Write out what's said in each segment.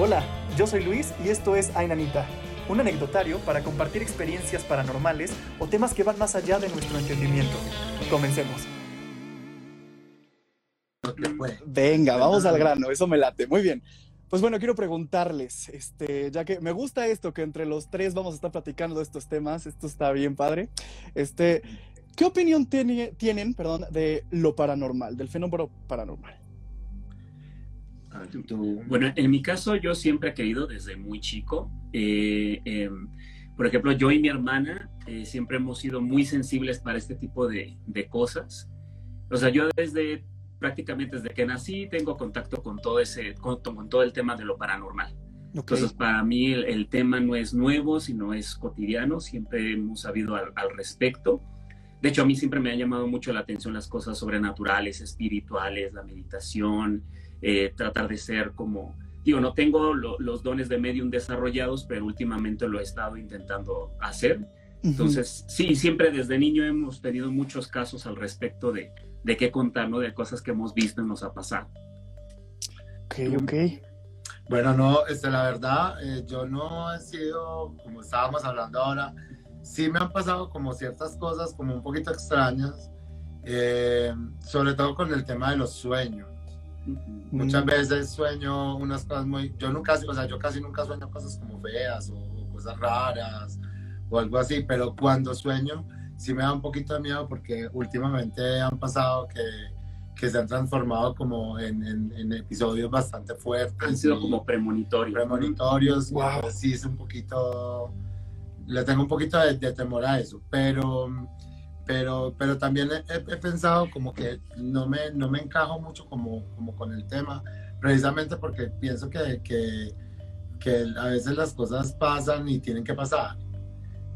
Hola, yo soy Luis y esto es Ainanita, un anecdotario para compartir experiencias paranormales o temas que van más allá de nuestro entendimiento. Comencemos. Venga, vamos al grano, eso me late. Muy bien. Pues bueno, quiero preguntarles, este, ya que me gusta esto, que entre los tres vamos a estar platicando de estos temas, esto está bien padre. Este, ¿qué opinión tienen, perdón, de lo paranormal, del fenómeno paranormal? Ah, bueno, en mi caso yo siempre he querido desde muy chico. Eh, em, por ejemplo, yo y mi hermana eh, siempre hemos sido muy sensibles para este tipo de, cosas. O sea, yo desde prácticamente desde que nací tengo contacto con todo ese, con, todo el tema de lo paranormal. Entonces, para mí el, tema no es nuevo, sino es cotidiano. Siempre hemos sabido al, al respecto. De hecho, a mí siempre me ha llamado mucho la atención las cosas sobrenaturales, espirituales, la meditación, eh, tratar de ser como, digo, no tengo los dones de medium desarrollados, pero últimamente lo he estado intentando hacer. Entonces, sí, siempre desde niño hemos tenido muchos casos al respecto de, de qué contar, ¿no? De cosas que hemos visto y nos ha pasado. Ok, ok. Bueno, no, este, la verdad, eh, yo no he sido, como estábamos hablando ahora, sí me han pasado como ciertas cosas como un poquito extrañas, eh, sobre todo con el tema de los sueños. Muchas veces sueño unas cosas muy, yo nunca, o sea, yo casi nunca sueño cosas como feas o, cosas raras o algo así, pero cuando sueño sí me da un poquito de miedo porque últimamente han pasado que, que se han transformado como en, en, episodios bastante fuertes. Han sido como premonitorios. Premonitorios, wow. sí es un poquito, le tengo un poquito de, de temor a eso, pero pero, pero también he, pensado como que no me, no me encajo mucho como, como con el tema, precisamente porque pienso que, que, que a veces las cosas pasan y tienen que pasar.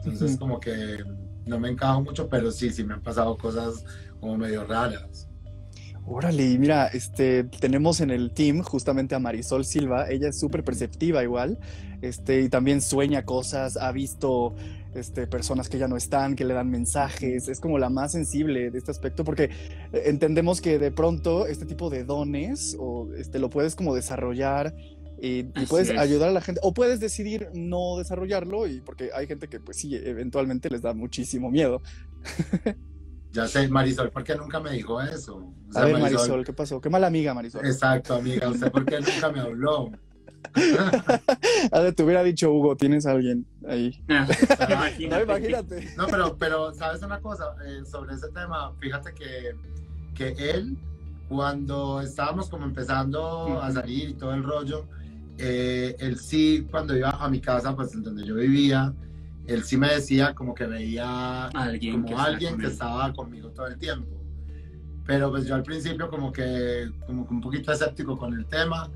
Entonces como que no me encajo mucho, pero sí, sí me han pasado cosas como medio raras. Órale, mira, este, tenemos en el team justamente a Marisol Silva, ella es súper perceptiva igual, este, y también sueña cosas, ha visto este, personas que ya no están, que le dan mensajes, es como la más sensible de este aspecto, porque eh, entendemos que de pronto este tipo de dones o este, lo puedes como desarrollar y, puedes ayudar a la gente, o puedes decidir no desarrollarlo, y porque hay gente que pues sí, eventualmente les da muchísimo miedo. Ya sé, Marisol, ¿por qué nunca me dijo eso? a ver, Marisol, ¿qué pasó? Qué mala amiga, Marisol. Exacto, amiga, ¿usted por qué nunca me habló? ver, te hubiera dicho Hugo, tienes a alguien ahí. Ah, no, imagínate. No, pero, pero, ¿sabes una cosa? Eh, sobre ese tema, fíjate que, que él, cuando estábamos como empezando a salir y todo el rollo, eh, él sí, cuando iba a mi casa, pues en donde yo vivía, él sí me decía como que veía alguien como alguien que estaba conmigo todo el tiempo pero pues yo al principio como que como un poquito escéptico con el tema,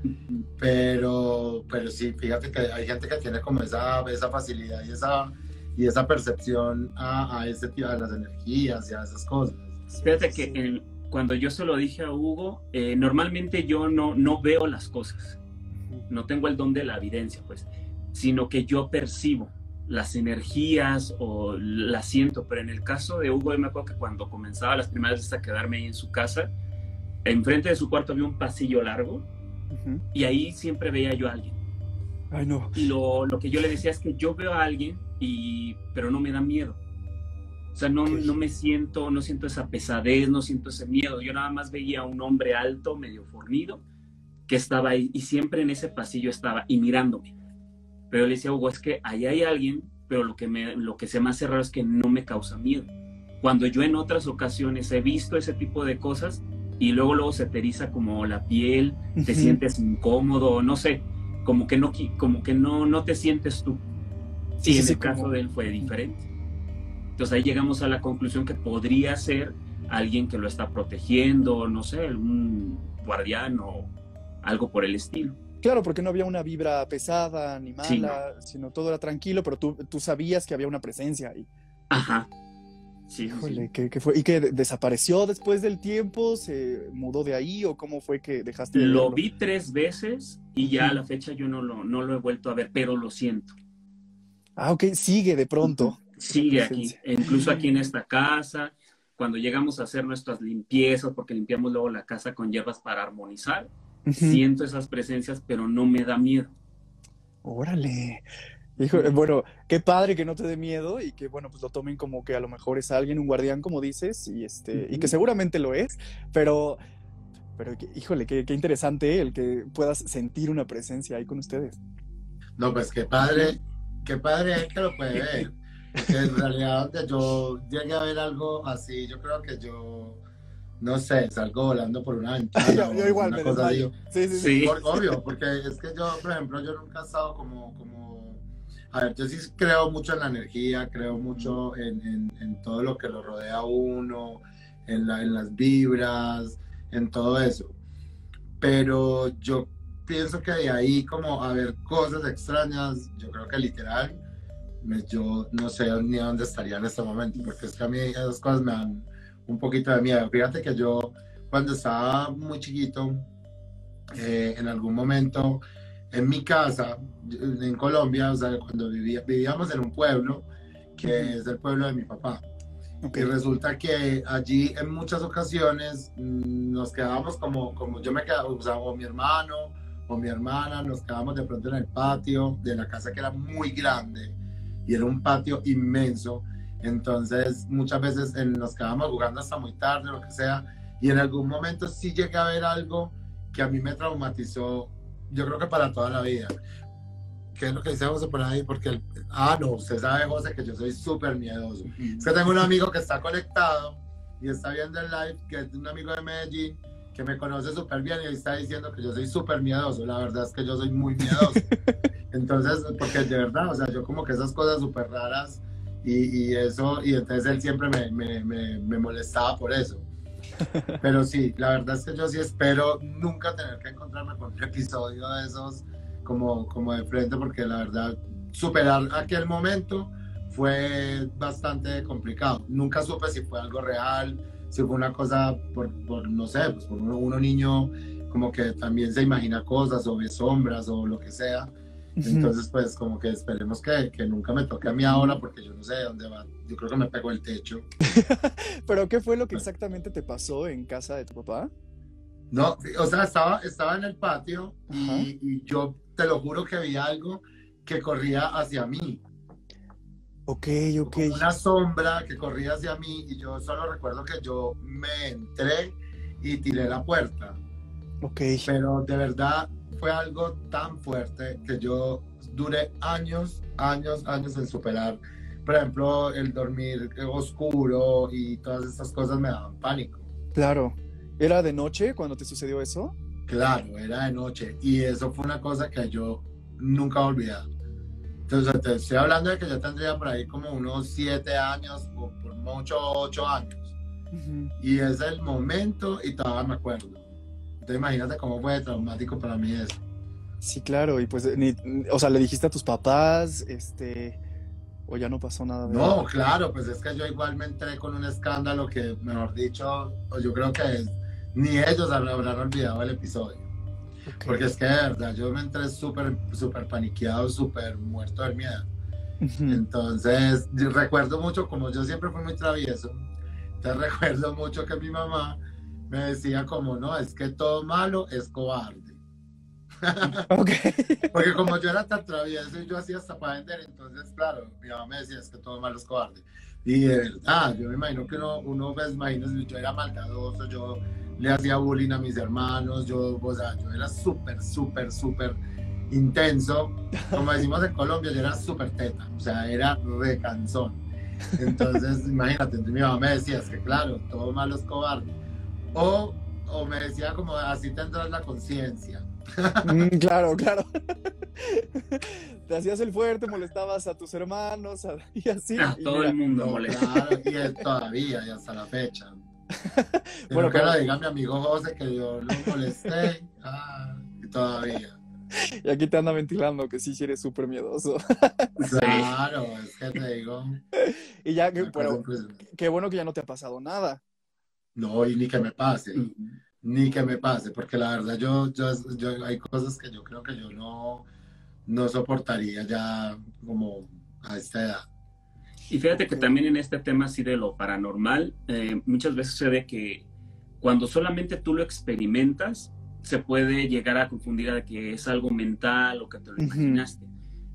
pero, pero sí, fíjate que hay gente que tiene como esa, esa facilidad y esa, y esa percepción a, a ese tipo de las energías y a esas cosas. Fíjate que cuando yo se lo dije a Hugo, eh, normalmente yo no, no veo las cosas, no tengo el don de la evidencia, pues, sino que yo percibo las energías o las siento, pero en el caso de Hugo, yo me acuerdo que cuando comenzaba las primeras veces a quedarme ahí en su casa, enfrente de su cuarto había un pasillo largo y ahí siempre veía yo a alguien. Ay, no. Y lo, lo, que yo le decía es que yo veo a alguien, y, pero no me da miedo. O sea, no, no me siento, no siento esa pesadez, no siento ese miedo. Yo nada más veía a un hombre alto, medio fornido, que estaba ahí y siempre en ese pasillo estaba y mirándome. Pero le decía, Hugo, es que ahí hay alguien, pero lo que, me, lo que se me hace raro es que no me causa miedo. Cuando yo en otras ocasiones he visto ese tipo de cosas y luego luego se te eriza como la piel, te sientes incómodo, no sé, como que no, como que no, no te sientes tú. Sí, y en el caso de él fue diferente. Entonces ahí llegamos a la conclusión que podría ser alguien que lo está protegiendo, no sé, un guardián o algo por el estilo. Claro, porque no había una vibra pesada ni mala, sino todo era tranquilo, pero tú, tú sabías que había una presencia ahí. Ajá. Sí, Híjole, ¿qué, fue? ¿Y que desapareció después del tiempo? ¿Se mudó de ahí o cómo fue que dejaste de Lo vi tres veces y ya a la fecha yo no lo, no lo he vuelto a ver, pero lo siento. Ah, ok, sigue de pronto. Sigue aquí, incluso aquí en esta casa, cuando llegamos a hacer nuestras limpiezas, porque limpiamos luego la casa con hierbas para armonizar, siento esas presencias, pero no me da miedo. Órale. Hijo, bueno, qué padre que no te dé miedo y que, bueno, pues lo tomen como que a lo mejor es alguien, un guardián, como dices, y, este, y que seguramente lo es, pero, pero híjole, qué, qué interesante el que puedas sentir una presencia ahí con ustedes. No, pues qué padre, qué padre es que lo puede ver. Porque en realidad, yo llegué a ver algo así, yo creo que yo, no sé, salgo volando por una ventana. yo, igual me cosa Sí, sí, sí. obvio, porque es que yo, por ejemplo, yo nunca he estado como, como. A ver, yo sí creo mucho en la energía, creo mucho en, en, en todo lo que lo rodea a uno, en, la, en las vibras, en todo eso. Pero yo pienso que de ahí como a ver cosas extrañas, yo creo que literal, yo no sé ni dónde estaría en este momento, porque es que a mí esas cosas me dan un poquito de miedo. Fíjate que yo cuando estaba muy chiquito, eh, en algún momento en mi casa, en Colombia, o sea, cuando vivía, vivíamos en un pueblo que es el pueblo de mi papá. Y resulta que allí en muchas ocasiones mm, nos quedábamos como, como yo me quedaba, o sea, o mi hermano o mi hermana, nos quedábamos de pronto en el patio de la casa que era muy grande y era un patio inmenso. Entonces muchas veces nos quedábamos jugando hasta muy tarde, lo que sea. Y en algún momento sí llegué a ver algo que a mí me traumatizó, yo creo que para toda la vida. ¿Qué es lo que dice José por ahí? Porque, ah, no, usted sabe, José, que yo soy súper miedoso. Es que tengo un amigo que está conectado y está viendo el live, que es un amigo de Medellín, que me conoce súper bien y está diciendo que yo soy súper miedoso. La verdad es que yo soy muy miedoso. Entonces, porque de verdad, o sea, yo como que esas cosas súper raras y, y, eso, y entonces él siempre me, me, me, me, molestaba por eso. Pero sí, la verdad es que yo sí espero nunca tener que encontrarme con un episodio de esos como, como de frente, porque la verdad, superar aquel momento fue bastante complicado. Nunca supe si fue algo real, si fue una cosa por, por no sé, pues por uno, uno, niño como que también se imagina cosas o ve sombras o lo que sea. Entonces, pues como que esperemos que, que, nunca me toque a mí ahora porque yo no sé dónde va. Yo creo que me pegó el techo. ¿Pero qué fue lo que exactamente te pasó en casa de tu papá? No, o sea, estaba, estaba en el patio y, y, yo te lo juro que vi algo que corría hacia mí. Ok, ok. Una sombra que corría hacia mí y yo solo recuerdo que yo me entré y tiré la puerta. Ok. Pero de verdad fue algo tan fuerte que yo duré años, años, años en superar. Por ejemplo, el dormir oscuro y todas esas cosas me daban pánico. Claro. ¿Era de noche cuando te sucedió eso? Claro, era de noche. Y eso fue una cosa que yo nunca he olvidado. Entonces, te estoy hablando de que yo tendría por ahí como unos siete años, o por mucho ocho años. Y es el momento y todavía me acuerdo. Entonces, imagínate cómo fue traumático para mí eso. Sí, claro, y pues, o sea, le dijiste a tus papás, este, o ya no pasó nada. no, claro, pues es que yo igual me entré con un escándalo que, mejor dicho, yo creo que ni ellos habrán olvidado el episodio. Porque es que de verdad, yo me entré súper, súper paniqueado, súper muerto del miedo. Entonces, recuerdo mucho, como yo siempre fui muy travieso, entonces recuerdo mucho que mi mamá me decía como, no, es que todo malo es cobarde. Porque como yo era tan travieso y yo hacía hasta para vender, entonces, claro, mi mamá me decía, es que todo malo es cobarde. Y de verdad, yo me imagino que uno, uno pues, imagino, yo era maldadoso, yo le hacía bullying a mis hermanos, yo, o sea, yo era súper, súper, súper intenso. Como decimos en Colombia, yo era súper teta, o sea, era recansón. Entonces, imagínate, mi mamá me decía, es que claro, todo malo es cobarde. O, o me decía como, así tendrás la conciencia. Mm, claro, claro. Te hacías el fuerte, molestabas a tus hermanos y así. A todo el mundo molestaba. y todavía, y hasta la fecha. bueno, que lo diga mi amigo José que yo lo molesté ah, y todavía. Y aquí te anda ventilando que sí, sí eres súper miedoso. Claro, es que te digo. Y ya, pero qué bueno que ya no te ha pasado nada. No, y ni que me pase, ni que me pase, porque la verdad yo, yo, yo hay cosas que yo creo que yo no, no soportaría ya como a esta edad. Y fíjate que también en este tema así de lo paranormal, eh, muchas veces se ve que cuando solamente tú lo experimentas, se puede llegar a confundir a que es algo mental o que te lo imaginaste.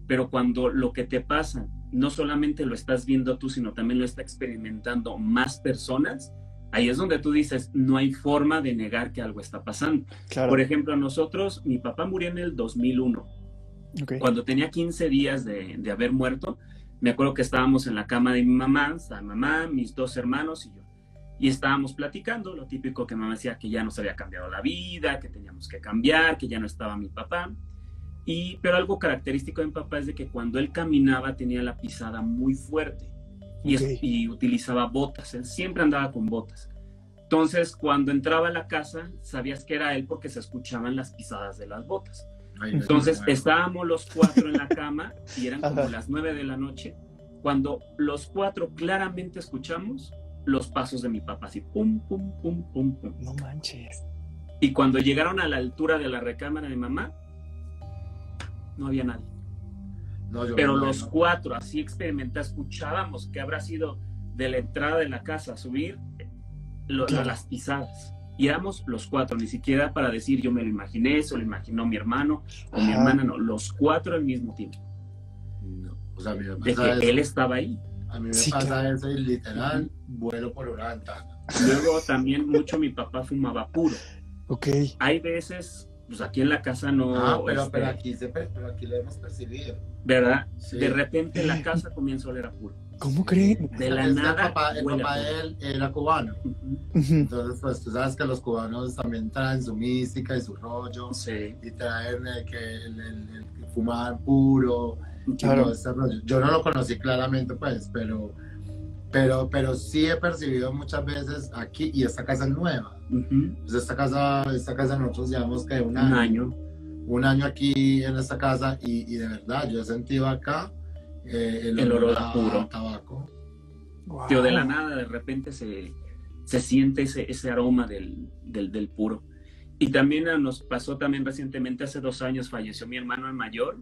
Pero cuando lo que te pasa no solamente lo estás viendo tú, sino también lo está experimentando más personas, ahí es donde tú dices, no hay forma de negar que algo está pasando. Por ejemplo, nosotros, mi papá murió en el 2001. Cuando tenía 15 días de, de, haber muerto, me acuerdo que estábamos en la cama de mi mamá, estaba mamá, mis dos hermanos y yo y estábamos platicando, lo típico que mamá decía que ya nos había cambiado la vida, que teníamos que cambiar, que ya no estaba mi papá. Y, pero algo característico de mi papá es de que cuando él caminaba tenía la pisada muy fuerte y, y utilizaba botas, él siempre andaba con botas. Entonces, cuando entraba a la casa, sabías que era él porque se escuchaban las pisadas de las botas. Entonces, estábamos los cuatro en la cama y eran como las nueve de la noche, cuando los cuatro claramente escuchamos los pasos de mi papá, así pum, pum, pum, pum, pum. No manches. Y cuando llegaron a la altura de la recámara de mamá, no había nadie. Pero los cuatro, así experimenta, escuchábamos que habrá sido de la entrada de la casa subir las pisadas. Y éramos los cuatro, ni siquiera para decir yo me lo imaginé, eso lo imaginó mi hermano o mi hermana, no, los cuatro al mismo tiempo. o sea, de que él estaba ahí. A mí me pasa eso y literal vuelo por una ventana. Luego también mucho mi papá fumaba puro. Ok. Hay veces, pues aquí en la casa no. Ah, pero, pero, este, aquí, se, pero aquí lo hemos percibido. ¿Verdad? De repente la casa comienza a oler a puro. ¿Cómo creen? De la nada. El papá, el papá de él era cubano. Entonces, pues tú sabes que los cubanos también traen su mística y su rollo. Sí. Y traen el que el, el, fumaban puro yo no lo conocí claramente, pues, pero, pero, pero sí he percibido muchas veces aquí, y esta casa es nueva. pues esta casa, esta casa nosotros llevamos que un año, un año. Aquí en esta casa, y, de verdad, yo he sentido acá eh, el, el, olor a puro tabaco. de la nada, de repente se, se siente ese, ese aroma del, del, del puro. Y también nos pasó también recientemente, hace dos años, falleció mi hermano el mayor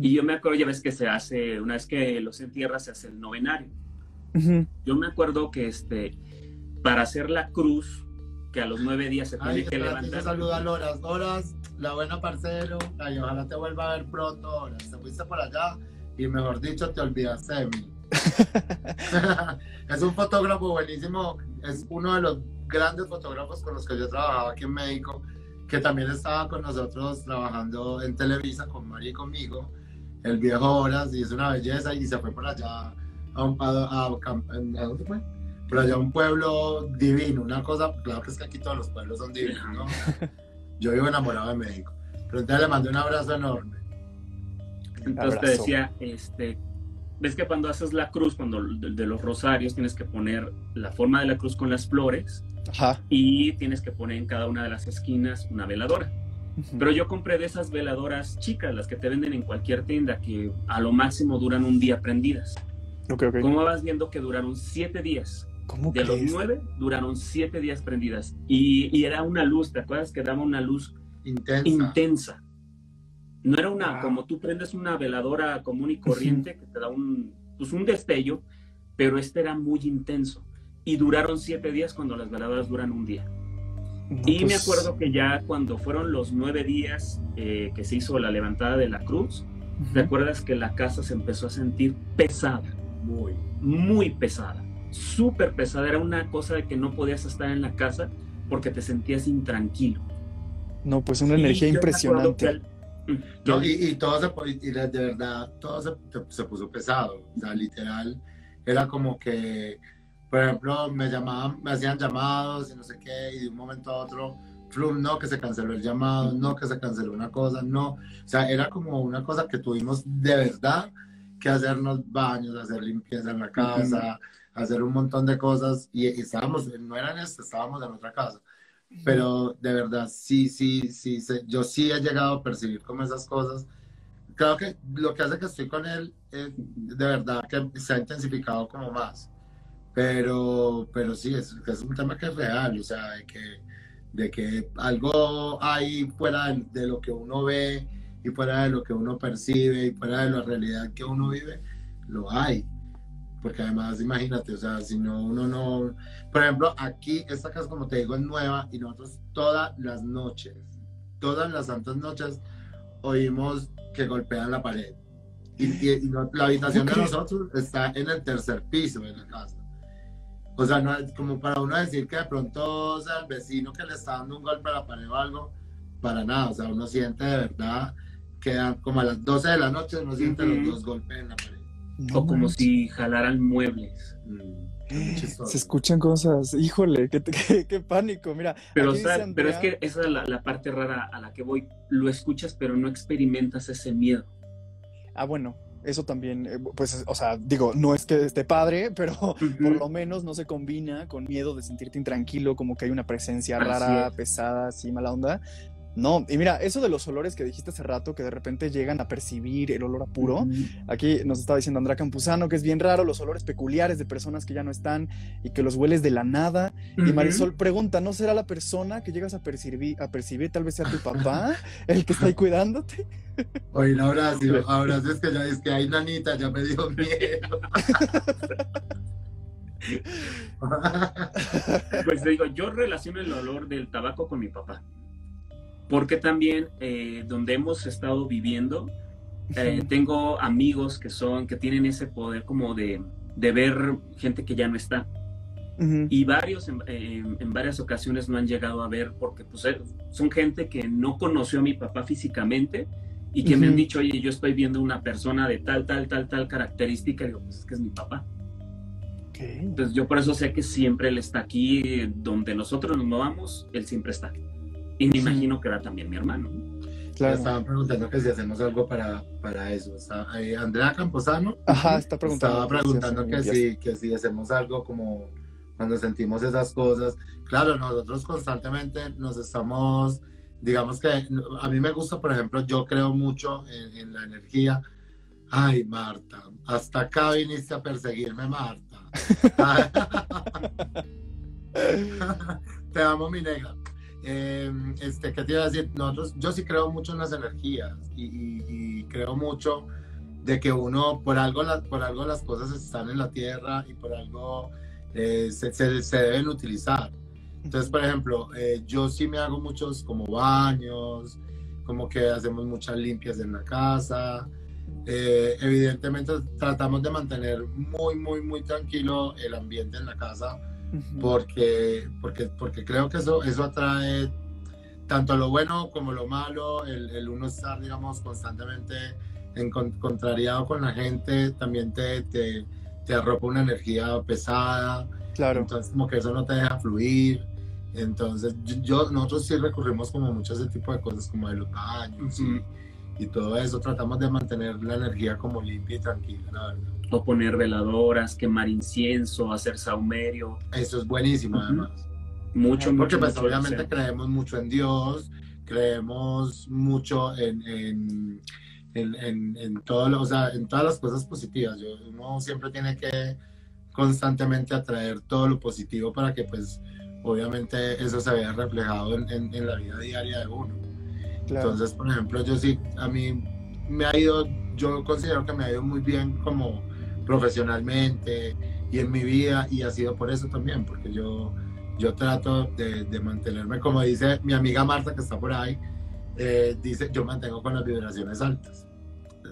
y yo me acuerdo, ya ves que se hace, una vez que los entierra, se hace el novenario. Yo me acuerdo que este, para hacer la cruz, que a los nueve días se tiene que levantar. Saluda a Loras. Loras, la buena parcero. Ay, ojalá te vuelva a ver pronto. Loras. Te fuiste por allá y mejor dicho, te olvidaste de mí. es un fotógrafo buenísimo. Es uno de los grandes fotógrafos con los que yo trabajaba aquí en México que también estaba con nosotros trabajando en Televisa con María y conmigo, el viejo Horas, y es una belleza, y se fue por allá a un, a, dónde fue? Por allá un pueblo divino, una cosa, claro que es que aquí todos los pueblos son divinos, ¿no? Yo vivo enamorado de México, pero entonces le mandé un abrazo enorme. Entonces te decía, este, ves que cuando haces la cruz, cuando de los rosarios, tienes que poner la forma de la cruz con las flores, y tienes que poner en cada una de las esquinas una veladora. Pero yo compré de esas veladoras chicas, las que te venden en cualquier tienda, que a lo máximo duran un día prendidas. Okay, okay. Como vas viendo que duraron siete días. ¿Cómo de los nueve, duraron siete días prendidas. Y, era una luz, ¿te acuerdas que daba una luz intensa? intensa. No era una, como tú prendes una veladora común y corriente, que te da un, pues un destello, pero este era muy intenso y duraron siete días cuando las veladoras duran un día. y me pues acuerdo que ya cuando fueron los nueve días eh, que se hizo la levantada de la cruz, ¿te acuerdas que la casa se empezó a sentir pesada? Muy. Muy pesada. Súper pesada. Era una cosa de que no podías estar en la casa porque te sentías intranquilo. No, pues una energía impresionante. No, y, todo se, y de verdad, todo se, se puso pesado. O sea, literal, era como que por ejemplo, me llamaban, me hacían llamados y no sé qué, y de un momento a otro, flum, no, que se canceló el llamado, no, que se canceló una cosa, no. O sea, era como una cosa que tuvimos de verdad que hacernos baños, hacer limpieza en la casa, hacer un montón de cosas, y, estábamos, no era en este, estábamos en otra casa. Pero de verdad, sí, sí, sí, yo sí he llegado a percibir como esas cosas. Creo que lo que hace que estoy con él es de verdad que se ha intensificado como más. Pero, pero sí, es, es un tema que es real, o sea, de que, de que algo hay fuera de, lo que uno ve y fuera de lo que uno percibe y fuera de la realidad que uno vive, lo hay. Porque además, imagínate, o sea, si no, uno no... Por ejemplo, aquí, esta casa, como te digo, es nueva y nosotros todas las noches, todas las santas noches oímos que golpean la pared. Y, la habitación de nosotros está en el tercer piso de la casa. O sea, no es como para uno decir que de pronto, o sea, el vecino que le está dando un golpe a la pared o algo, para nada. O sea, uno siente de verdad que como a las 12 de la noche uno siente los dos golpes en la pared. O como si jalaran muebles. Mm, se escuchan cosas, híjole, qué, qué, pánico, mira. Pero, pero es que esa es la, la, parte rara a la que voy. Lo escuchas, pero no experimentas ese miedo. Ah, bueno, eso también, eh, pues, o sea, digo, no es que esté padre, pero por lo menos no se combina con miedo de sentirte intranquilo, como que hay una presencia rara, pesada, así, mala onda. No, y mira, eso de los olores que dijiste hace rato, que de repente llegan a percibir el olor a puro, aquí nos estaba diciendo Andrea Campuzano que es bien raro los olores peculiares de personas que ya no están y que los hueles de la nada. Y Marisol pregunta, ¿no será la persona que llegas a percibir, a percibir tal vez sea tu papá, el que está ahí cuidándote? Oye, ahora sí, ahora sí es que ya es que hay nanita, ya me dio miedo. pues digo, yo relaciono el olor del tabaco con mi papá porque también eh, donde hemos estado viviendo, eh, tengo amigos que son, que tienen ese poder como de, de ver gente que ya no está. Y varios en, varias ocasiones no han llegado a ver porque pues, eh, son gente que no conoció a mi papá físicamente y que me han dicho, oye, yo estoy viendo una persona de tal, tal, tal, tal característica, y digo, pues es que es mi papá. Entonces yo por eso sé que siempre él está aquí, donde nosotros nos movamos, él siempre está. Y me imagino que era también mi hermano. Claro. Estaban preguntando que si hacemos algo para, para eso. Eh, Andrea Camposano Ajá, está preguntando. Estaba preguntando que si, que si hacemos algo como cuando sentimos esas cosas. Claro, nosotros constantemente nos estamos, digamos que a mí me gusta, por ejemplo, yo creo mucho en, en la energía. Ay, Marta, hasta acá viniste a perseguirme, Marta. Te amo, mi negra. Eh, este, ¿Qué te iba a decir? Nosotros, yo sí creo mucho en las energías y, creo mucho de que uno, por algo, por algo las cosas están en la tierra y por algo eh, se, se, deben utilizar. Entonces, por ejemplo, eh, yo sí me hago muchos como baños, como que hacemos muchas limpias en la casa. evidentemente tratamos de mantener muy, muy, muy tranquilo el ambiente en la casa porque, porque, porque creo que eso, eso atrae tanto lo bueno como lo malo, el, el uno estar, digamos, constantemente en, contrariado con la gente, también te, te, te, arropa una energía pesada. Claro. Entonces, como que eso no te deja fluir. Entonces, yo, nosotros sí recurrimos como mucho a ese tipo de cosas, como de los baños y, y, todo eso. Tratamos de mantener la energía como limpia y tranquila, la verdad o poner veladoras, quemar incienso, hacer saumerio. Eso es buenísimo, además. Mucho, Porque pues, obviamente creemos mucho en Dios, creemos mucho en, en, en, en, todo, o sea, en todas las cosas positivas. Yo, uno siempre tiene que constantemente atraer todo lo positivo para que, pues, obviamente eso se vea reflejado en, en la vida diaria de uno. Entonces, por ejemplo, yo sí, a mí me ha ido, yo considero que me ha ido muy bien como profesionalmente y en mi vida y ha sido por eso también, porque yo, yo trato de, mantenerme, como dice mi amiga Marta que está por ahí, eh, dice, yo mantengo con las vibraciones altas,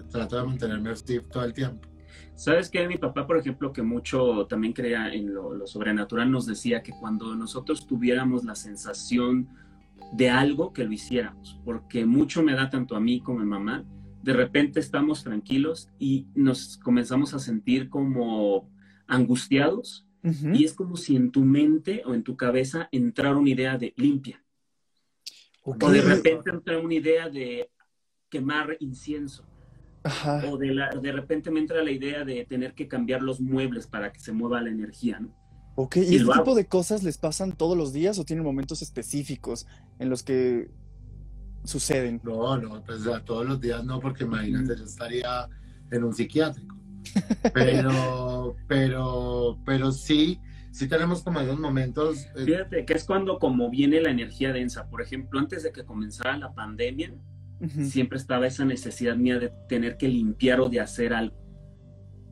trato de mantenerme activo todo el tiempo. ¿Sabes que Mi papá, por ejemplo, que mucho también creía en lo, lo, sobrenatural, nos decía que cuando nosotros tuviéramos la sensación de algo, que lo hiciéramos, porque mucho me da tanto a mí como a mi mamá, de repente estamos tranquilos y nos comenzamos a sentir como angustiados y es como si en tu mente o en tu cabeza entrara una idea de limpia. O de repente entra una idea de quemar incienso. O de, la, de repente me entra la idea de tener que cambiar los muebles para que se mueva la energía, ¿no? Ok, ¿y, este tipo de cosas les pasan todos los días o tienen momentos específicos en los que suceden. No, no, pues todos los días no, porque imagínate, yo estaría en un psiquiátrico. Pero, pero, pero sí, sí tenemos como esos momentos. Eh, Fíjate que es cuando como viene la energía densa. Por ejemplo, antes de que comenzara la pandemia, siempre estaba esa necesidad mía de tener que limpiar o de hacer algo.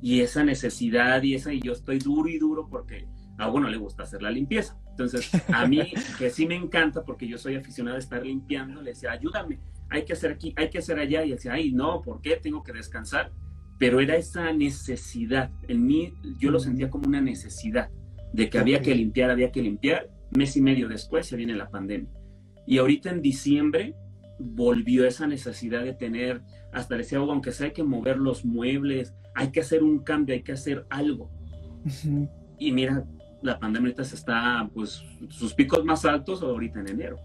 Y esa necesidad y esa, y yo estoy duro y duro porque a uno le gusta hacer la limpieza. Entonces, a mí, que sí me encanta, porque yo soy aficionado a estar limpiando, le decía, ayúdame, hay que hacer aquí, hay que hacer allá, y decía, ay, no, ¿por qué? Tengo que descansar. Pero era esa necesidad, en mí yo lo sentía como una necesidad, de que había que limpiar, había que limpiar. Mes y medio después se viene la pandemia. Y ahorita en diciembre volvió esa necesidad de tener, hasta decía, aunque sea hay que mover los muebles, hay que hacer un cambio, hay que hacer algo. Y mira, la pandemia ahorita se está, pues, sus picos más altos ahorita en enero.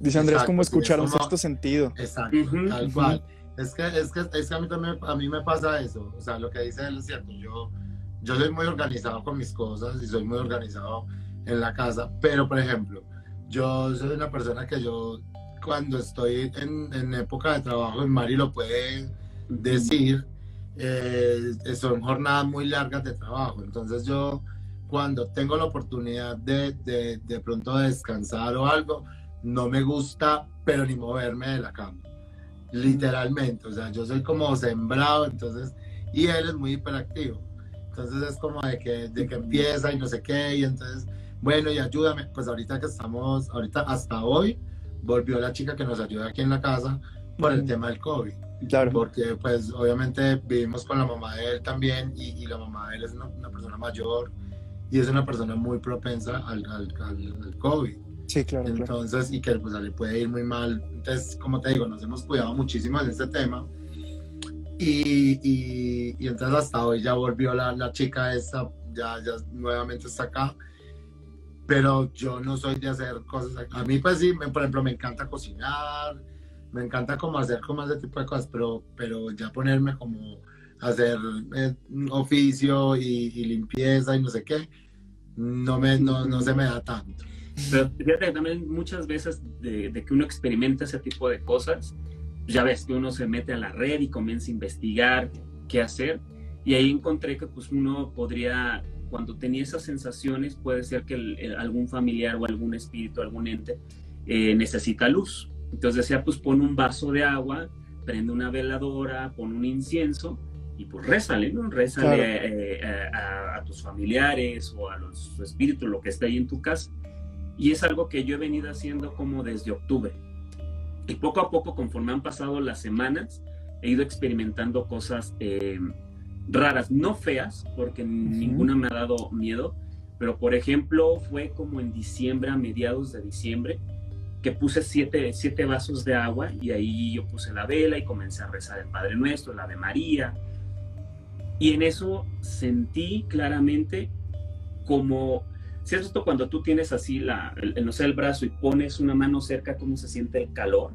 Dice Andrés, ¿cómo escuchar un sexto sentido? Exacto, tal cual. Es que, es, que, es que a mí también a mí me pasa eso. O sea, lo que dice él es cierto. Yo, yo soy muy organizado con mis cosas y soy muy organizado en la casa. Pero, por ejemplo, yo soy una persona que yo, cuando estoy en, en época de trabajo, en Mari lo puede decir, eh, son jornadas muy largas de trabajo. Entonces yo cuando tengo la oportunidad de, de, de pronto descansar o algo, no me gusta, pero ni moverme de la cama. Literalmente, o sea, yo soy como sembrado, entonces, y él es muy hiperactivo. Entonces es como de que, de que empieza y no sé qué, y entonces, bueno, y ayúdame. Pues ahorita que estamos, ahorita hasta hoy, volvió la chica que nos ayuda aquí en la casa por el tema del COVID. Claro. Porque pues obviamente vivimos con la mamá de él también y, y la mamá de él es una, una persona mayor y es una persona muy propensa al, al, al, COVID. Sí, claro. Entonces, claro. y que pues, le puede ir muy mal. Entonces, como te digo, nos hemos cuidado muchísimo en este tema. Y, y, y entonces hasta hoy ya volvió la, la chica esta, ya, ya nuevamente está acá. Pero yo no soy de hacer cosas. A mí, pues sí, me, por ejemplo, me encanta cocinar, me encanta como hacer como ese tipo de cosas, pero, pero ya ponerme como hacer eh, oficio y, y, limpieza y no sé qué, no, me, no, no se me da tanto. Pero fíjate también muchas veces de, de, que uno experimenta ese tipo de cosas, ya ves que uno se mete a la red y comienza a investigar qué hacer, y ahí encontré que pues uno podría, cuando tenía esas sensaciones, puede ser que el, el, algún familiar o algún espíritu, algún ente, eh, necesita luz. Entonces decía, pues pon un vaso de agua, prende una veladora, pon un incienso, y pues rézale, ¿no? Rézale claro. eh, a, a, tus familiares o a los espíritus, lo que esté ahí en tu casa. Y es algo que yo he venido haciendo como desde octubre. Y poco a poco, conforme han pasado las semanas, he ido experimentando cosas eh, raras, no feas, porque uh -huh. ninguna me ha dado miedo, pero por ejemplo fue como en diciembre, a mediados de diciembre, que puse siete, siete vasos de agua y ahí yo puse la vela y comencé a rezar el Padre Nuestro, la de María, y en eso sentí claramente como, si es esto cuando tú tienes así la, el, no sé, el brazo y pones una mano cerca, ¿cómo se siente el calor?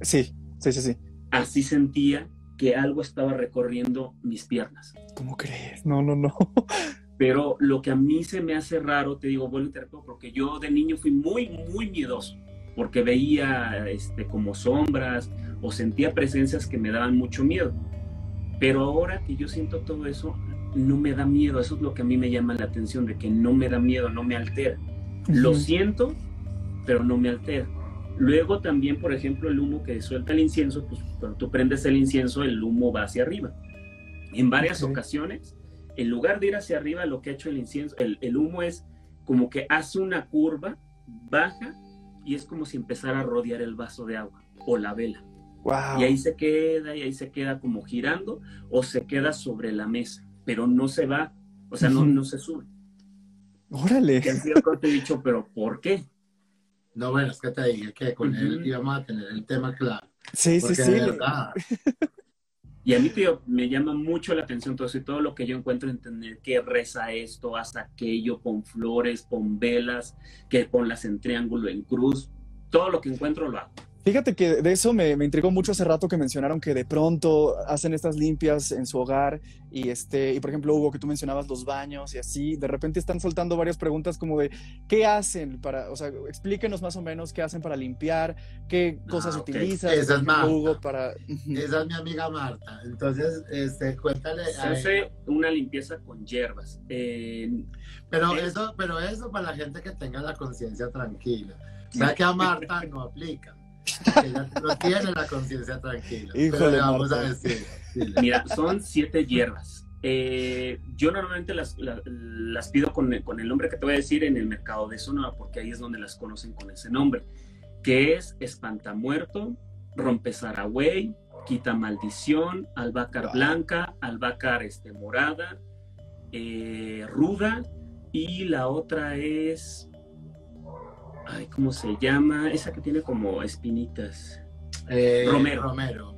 Sí, sí, sí, sí. Así sentía que algo estaba recorriendo mis piernas. ¿Cómo crees? No, no, no. Pero lo que a mí se me hace raro, te digo, vuelvo a porque yo de niño fui muy, muy miedoso, porque veía este, como sombras o sentía presencias que me daban mucho miedo. Pero ahora que yo siento todo eso, no me da miedo. Eso es lo que a mí me llama la atención, de que no me da miedo, no me altera. Uh -huh. Lo siento, pero no me altera. Luego también, por ejemplo, el humo que suelta el incienso, pues cuando tú prendes el incienso, el humo va hacia arriba. En varias okay. ocasiones, en lugar de ir hacia arriba, lo que ha hecho el incienso, el, el humo es como que hace una curva, baja, y es como si empezara a rodear el vaso de agua o la vela. Wow. Y ahí se queda, y ahí se queda como girando, o se queda sobre la mesa, pero no se va, o sea, no, no se sube. Órale. Que te he dicho, pero ¿por qué? No, bueno, es que te dije que con uh -huh. él íbamos a tener el tema claro. Sí, sí, sí. Verdad, y a mí, tío, me llama mucho la atención todo eso y todo lo que yo encuentro en tener que reza esto, hasta aquello, con flores, con velas, que ponlas en triángulo, en cruz, todo lo que encuentro lo hago. Fíjate que de eso me, me, intrigó mucho hace rato que mencionaron que de pronto hacen estas limpias en su hogar y este y por ejemplo Hugo que tú mencionabas los baños y así de repente están soltando varias preguntas como de qué hacen para o sea explíquenos más o menos qué hacen para limpiar qué cosas ah, okay. utilizan esa es Marta Hugo para esa es mi amiga Marta. Entonces este cuéntale se hace una limpieza con hierbas eh, pero eh, eso pero eso para la gente que tenga la conciencia tranquila. O sea que a Marta no aplica no tiene la conciencia tranquila. Híjole, vamos a decir. Mira, son siete hierbas. Eh, yo normalmente las, las, pido con, con, el nombre que te voy a decir en el mercado de Sonora, porque ahí es donde las conocen con ese nombre, que es Espantamuerto, Rompezaragüey, Quita Maldición, Albácar Blanca, Albácar este, Morada, eh, Ruda, y la otra es. Ay, ¿cómo se llama? Esa que tiene como espinitas. Eh, Romero. Romero.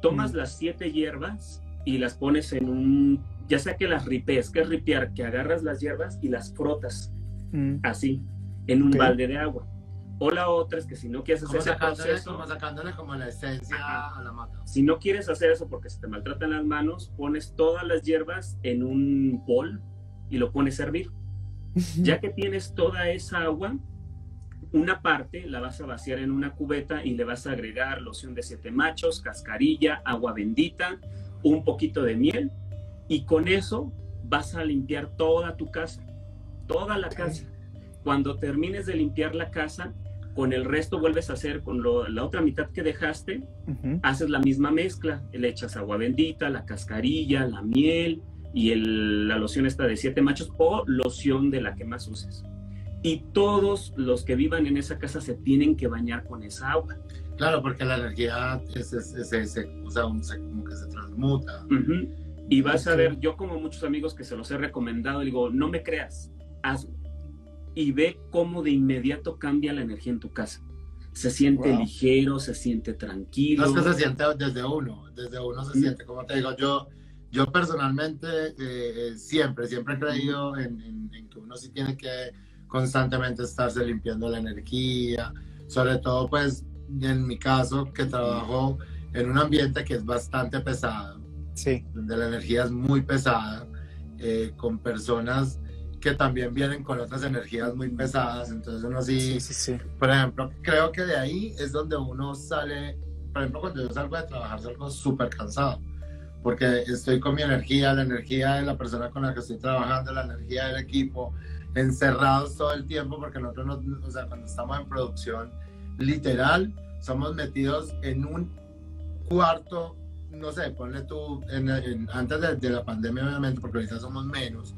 Tomas mm. las siete hierbas y las pones en un. Ya sea que las ripees, que es ripear, que agarras las hierbas y las frotas mm. así, en un balde de agua. O la otra es que si no quieres hacer ese proceso... Como sacándole como la esencia a la mata. Si no quieres hacer eso porque se te maltratan las manos, pones todas las hierbas en un bol y lo pones a hervir. Ya que tienes toda esa agua, una parte la vas a vaciar en una cubeta y le vas a agregar loción de siete machos, cascarilla, agua bendita, un poquito de miel y con eso vas a limpiar toda tu casa, toda la casa. Cuando termines de limpiar la casa, con el resto vuelves a hacer con la otra mitad que dejaste, haces la misma mezcla, le echas agua bendita, la cascarilla, la miel, y la loción está de siete machos o loción de la que más uses. Y todos los que vivan en esa casa se tienen que bañar con esa agua. Claro, porque la energía es, o sea, como que se transmuta. Y vas a ver, yo como muchos amigos que se los he recomendado, digo, no me creas, hazlo. Y ve cómo de inmediato cambia la energía en tu casa. Se siente ligero, se siente tranquilo. No es que se siente desde uno, desde uno se siente, como te digo, yo yo personalmente eh, eh, siempre, siempre he creído en, que uno sí tiene que constantemente estarse limpiando la energía, sobre todo pues en mi caso que trabajo en un ambiente que es bastante pesado, sí. donde la energía es muy pesada, eh, con personas que también vienen con otras energías muy pesadas, entonces uno sí, sí, sí, por ejemplo, creo que de ahí es donde uno sale, por ejemplo, cuando yo salgo de trabajar salgo súper cansado porque estoy con mi energía, la energía de la persona con la que estoy trabajando, la energía del equipo, encerrados todo el tiempo, porque nosotros, no, o sea, cuando estamos en producción, literal, somos metidos en un cuarto, no sé, ponle tú, antes de, la pandemia, obviamente, porque ahorita somos menos,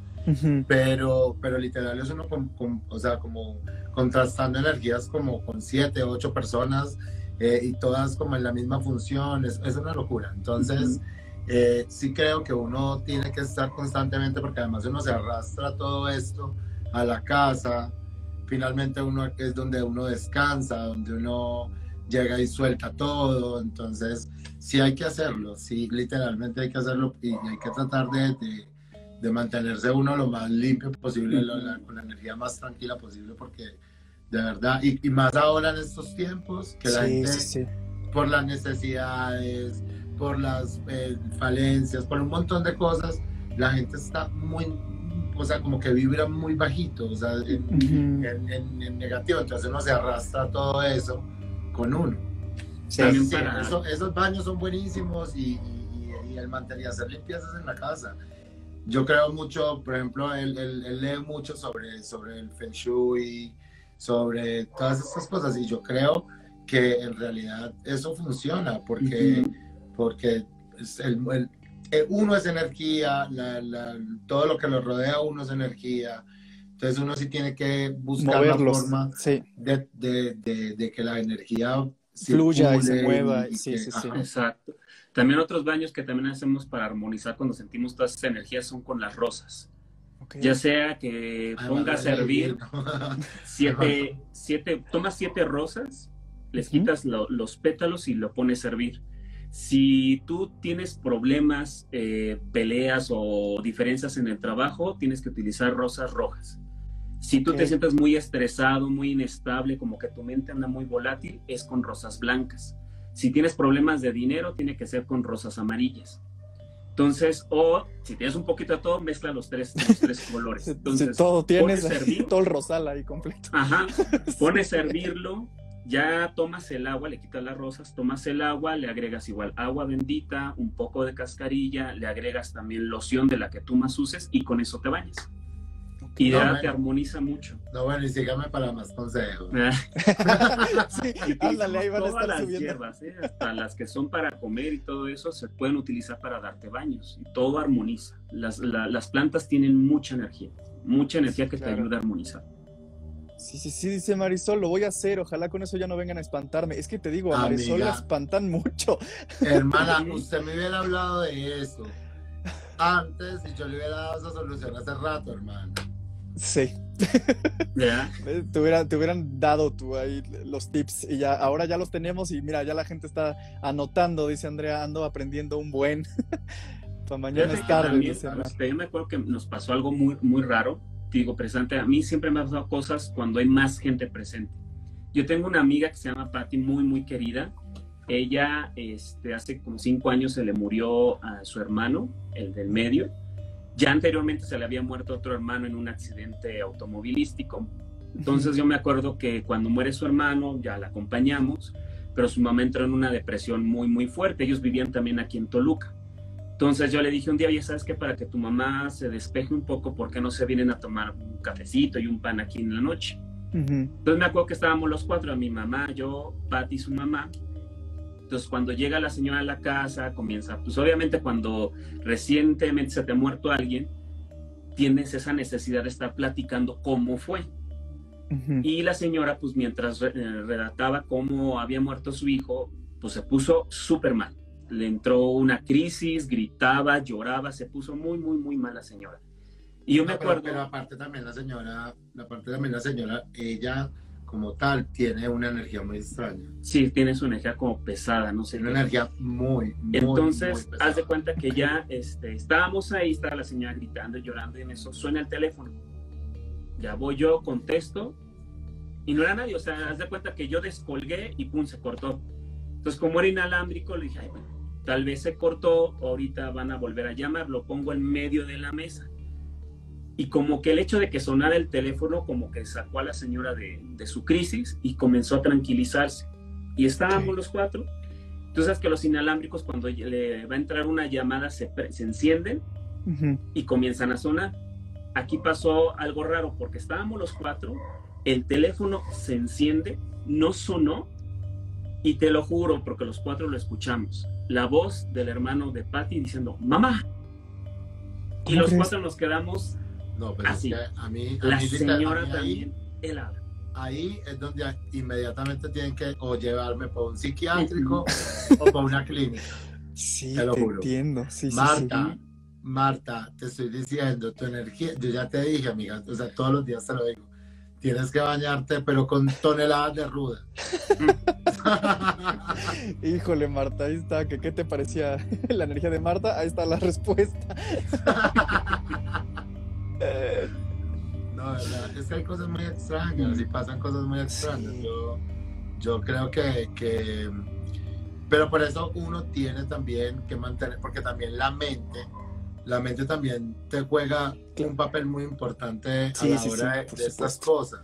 pero, pero literal es uno, con, o sea, como contrastando energías como con siete, ocho personas eh, y todas como en la misma función, es, es una locura. Entonces, eh, sí creo que uno tiene que estar constantemente porque además uno se arrastra todo esto a la casa. Finalmente uno es donde uno descansa, donde uno llega y suelta todo. Entonces, sí hay que hacerlo, sí, literalmente hay que hacerlo y hay que tratar de, de, mantenerse uno lo más limpio posible, con la energía más tranquila posible, porque de verdad, y, más ahora en estos tiempos, que la gente, por las necesidades, por las eh, falencias, por un montón de cosas, la gente está muy, o sea, como que vibra muy bajito, o sea, en, en, negativo, entonces uno se arrastra todo eso con uno. Sí, esos baños son buenísimos y, y, el mantener hacer limpiezas en la casa. Yo creo mucho, por ejemplo, él, él, lee mucho sobre, sobre el Feng Shui, sobre todas estas cosas y yo creo que en realidad eso funciona porque porque el, eh, uno es energía, todo lo que lo rodea a uno es energía. Entonces uno sí tiene que buscar la forma de, que la energía fluya y se mueva. sí, sí, sí. Exacto. También otros baños que también hacemos para armonizar cuando sentimos todas esas energías son con las rosas. Ya sea que pongas a hervir siete, siete, tomas siete rosas, les quitas los pétalos y lo pones a hervir si tú tienes problemas, eh, peleas o diferencias en el trabajo, tienes que utilizar rosas rojas. Si tú te sientes muy estresado, muy inestable, como que tu mente anda muy volátil, es con rosas blancas. Si tienes problemas de dinero, tiene que ser con rosas amarillas. Entonces, o si tienes un poquito de todo, mezcla los tres, tres colores. Entonces, todo tienes, todo el rosal ahí completo. Ajá, pones a hervirlo, ya tomas el agua, le quitas las rosas, tomas el agua, le agregas igual agua bendita, un poco de cascarilla, le agregas también loción de la que tú más uses y con eso te bañas. Y verdad te armoniza mucho. No, bueno, y sígame para más consejos. sí, ándale, ahí van a estar las subiendo. hierbas, ¿eh? hasta las que son para comer y todo eso, se pueden utilizar para darte baños. Y todo armoniza. Las, la, las plantas tienen mucha energía, mucha energía que Claro. te ayuda a armonizar. Sí, sí, sí, dice Marisol, lo voy a hacer, ojalá con eso ya no vengan a espantarme. Es que te digo, a Marisol Amiga. la espantan mucho. Hermana, usted me hubiera hablado de eso antes y yo le hubiera dado esa solución hace rato, hermana. Sí, ¿Ya? eh, te, hubiera- te hubieran dado tú ahí los tips y ya, ahora ya los tenemos y mira, ya la gente está anotando, dice Andrea, ando aprendiendo un buen. Para mañana es tarde, también, dice este, yo me acuerdo que nos pasó algo muy, muy raro. Digo, presente, a mí siempre me ha pasado cosas cuando hay más gente presente. Yo tengo una amiga que se llama Patty, muy, muy querida. Ella, este, hace como cinco años se le murió a su hermano, el del medio. Ya anteriormente se le había muerto otro hermano en un accidente automovilístico. Entonces yo me acuerdo que cuando muere su hermano, ya la acompañamos, pero su mamá entró en una depresión muy, muy fuerte. Ellos vivían también aquí en Toluca. Entonces yo le dije un día, oye, ¿sabes qué? Para que tu mamá se despeje un poco, ¿por qué no se vienen a tomar un cafecito y un pan aquí en la noche? Ujú. Entonces me acuerdo que estábamos los cuatro, mi mamá, yo, Patti y su mamá. Entonces cuando llega la señora a la casa, comienza, pues obviamente cuando recientemente se te ha muerto alguien, tienes esa necesidad de estar platicando cómo fue. Y la señora, pues mientras re- eh, redactaba cómo había muerto su hijo, pues se puso súper mal. Le entró una crisis, gritaba, lloraba, se puso muy, muy, muy mal la señora. Y yo me No, pero, acuerdo... pero aparte también la señora, aparte también la señora, ella como tal tiene una energía muy extraña. Sí, tiene su energía como pesada, no sé. Qué. una energía muy, muy, Entonces, muy haz de cuenta que ya este, estábamos ahí, estaba la señora gritando y llorando, y en eso suena el teléfono. Ya voy yo, contesto, y no era nadie. O sea, haz de cuenta que yo descolgué y pum, se cortó. Entonces, como era inalámbrico, le dije, Ay, bueno, tal vez se cortó, ahorita van a volver a llamar, lo pongo en medio de la mesa. Y como que el hecho de que sonara el teléfono, como que sacó a la señora de, de su crisis y comenzó a tranquilizarse. Y estábamos los cuatro. Tú sabes que los inalámbricos, cuando le va a entrar una llamada, se, se encienden Ujú. y comienzan a sonar. Aquí pasó algo raro porque estábamos los cuatro, el teléfono se enciende, no sonó y te lo juro porque los cuatro lo escuchamos. La voz del hermano de Patty diciendo, mamá. Y ¿Cómo los crees? cuatro nos quedamos, No, pero así. es que a mí, a la mí señora a mí ahí- también helada. Ahí es donde inmediatamente tienen que o llevarme para un psiquiátrico o para una clínica. Sí, Te te, lo juro. entiendo. Sí, sí, Marta, Marta, te estoy diciendo, tu energía, yo ya te dije, amiga, o sea, todos los días te lo digo, tienes que bañarte, pero con toneladas de ruda. Híjole, Marta, ahí está. ¿Qué, ¿Qué te parecía la energía de Marta? Ahí está la respuesta. No, verdad, es que hay cosas muy extrañas y pasan cosas muy extrañas. Sí. Yo, yo creo que, que, pero por eso uno tiene también que mantener, porque también la mente, la mente también te juega un papel muy importante a Sí, la sí, hora sí, de, estas cosas.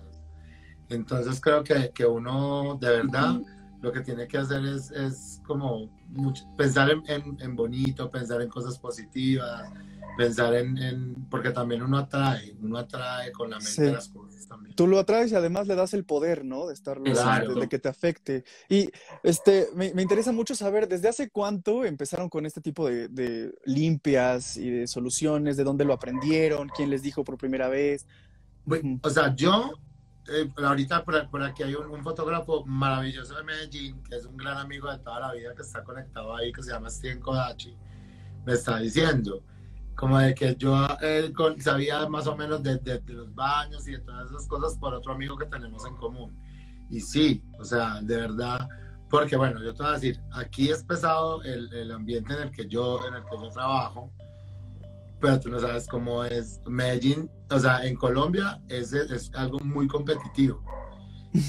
Entonces creo que, que uno de verdad lo que tiene que hacer es, es como mucho- pensar en, en- en bonito, pensar en cosas positivas, pensar en, en- porque también uno atrae, uno atrae con la mente Sí. las cosas también. Tú lo atraes y además le das el poder, ¿no? De estarlo, Exacto. de, de que te afecte. Y este, me, me interesa mucho saber, ¿desde hace cuánto empezaron con este tipo de, de limpias y de soluciones? ¿De dónde lo aprendieron? ¿Quién les dijo por primera vez? O sea, yo, eh, ahorita por, por aquí hay un, un fotógrafo maravilloso de Medellín, que es un gran amigo de toda la vida, que está conectado ahí, que se llama Steven Kodachi, me está diciendo, como de que yo eh, con- sabía más o menos de, de- de los baños y de todas esas cosas por otro amigo que tenemos en común. Y sí, o sea, de verdad, porque bueno, yo te voy a decir, aquí es pesado el, el ambiente en el que yo, en el que yo trabajo, pero tú no sabes cómo es Medellín, o sea, en Colombia es, es algo muy competitivo.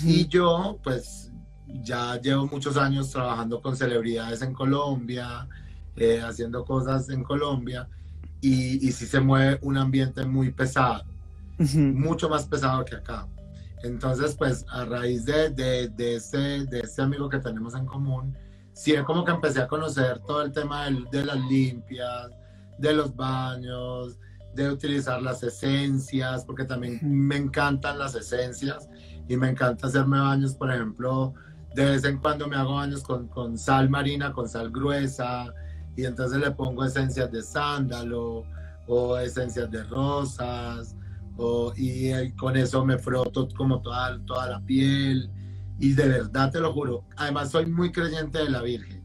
Y yo, pues, ya llevo muchos años trabajando con celebridades en Colombia, eh, haciendo cosas en Colombia, y, y sí se mueve un ambiente muy pesado, Ujú. mucho más pesado que acá. Entonces, pues, a raíz de, de, de, este, de este amigo que tenemos en común, sí, es como que empecé a conocer todo el tema del- de las limpias, de los baños, de utilizar las esencias, porque también me encantan las esencias y me encanta hacerme baños, por ejemplo, de vez en cuando me hago baños con, con sal marina, con sal gruesa, y entonces le pongo esencias de sándalo o esencias de rosas, o, y con eso me froto como toda, toda la piel, y de verdad te lo juro, además soy muy creyente de la Virgen,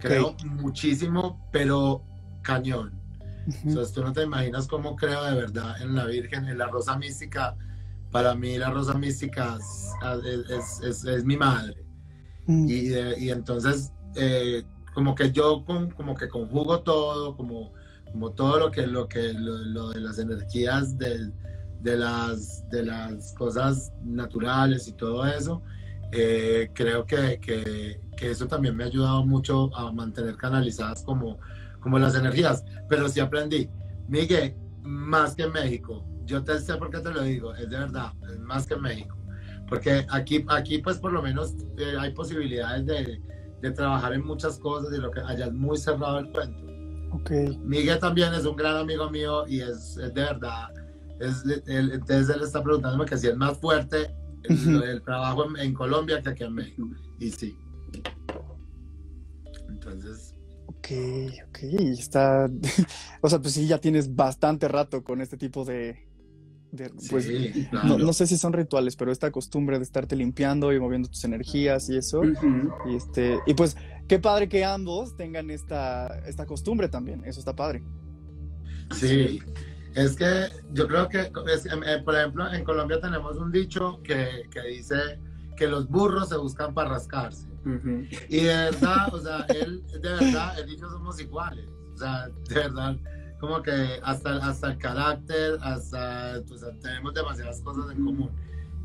creo muchísimo, pero cañón. Entonces tú no te imaginas cómo creo de verdad en la Virgen, en la rosa mística. Para mí la rosa mística es, es, es, mi madre. Mm. Y, y, entonces eh, como que yo con, como que conjugo todo, como, como todo lo que, lo que lo, de las energías de, de, las, de las cosas naturales y todo eso. Eh, creo que, que, que eso también me ha ayudado mucho a mantener canalizadas como como las energías, pero sí aprendí. Miguel, más que México, yo te sé por qué te lo digo, es de verdad, es más que México. Porque aquí, aquí pues por lo menos eh, hay posibilidades de, de, trabajar en muchas cosas y lo que allá es muy cerrado el cuento. Okay. Miguel también es un gran amigo mío y es, es de verdad. Es, él, entonces él está preguntándome que si es más fuerte el, trabajo en, en, Colombia que aquí en México. Y sí. Entonces, Ok, ok, está, o sea, pues sí, ya tienes bastante rato con este tipo de, pues, no, sé si son rituales, pero esta costumbre de estarte limpiando y moviendo tus energías y eso, y este, y pues qué padre que ambos tengan esta, esta costumbre también, eso está padre. Sí, es que yo creo que, eh, por ejemplo, en Colombia tenemos un dicho que, que dice que los burros se buscan para rascarse. Y de verdad, o sea, él, de verdad, él y yo somos iguales. O sea, de verdad, como que hasta, hasta el carácter, hasta, pues, tenemos demasiadas cosas en común.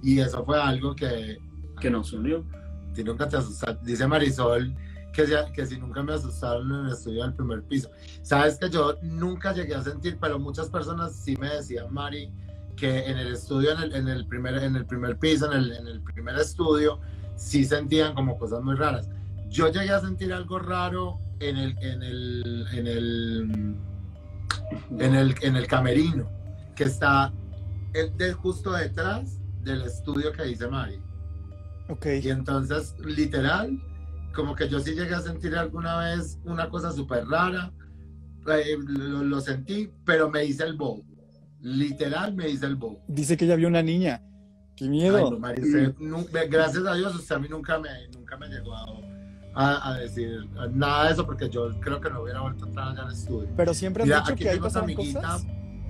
Y eso fue algo que... Que nos unió. Si nunca te asustaste, dice Marisol, que, que si nunca me asustaron en el estudio del primer piso. Sabes que yo nunca llegué a sentir, pero muchas personas sí me decían, Mari, que en el estudio, en el, en el primer, en el primer piso, en el, en el primer estudio, sí sentían como cosas muy raras. Yo llegué a sentir algo raro en el, en el, en el, en el, en el camerino, que está de, justo detrás del estudio que dice Mari. Ok. Y entonces, literal, como que yo sí llegué a sentir alguna vez una cosa súper rara, eh, lo, sentí, pero me hice el bow. Literal me hice el bow. Dice que ya vio una niña. Qué miedo. gracias a Dios, a mí nunca me, nunca me llegó a, decir nada de eso porque yo creo que no hubiera vuelto a entrar allá al estudio. Pero siempre han dicho que hay otra amiguita,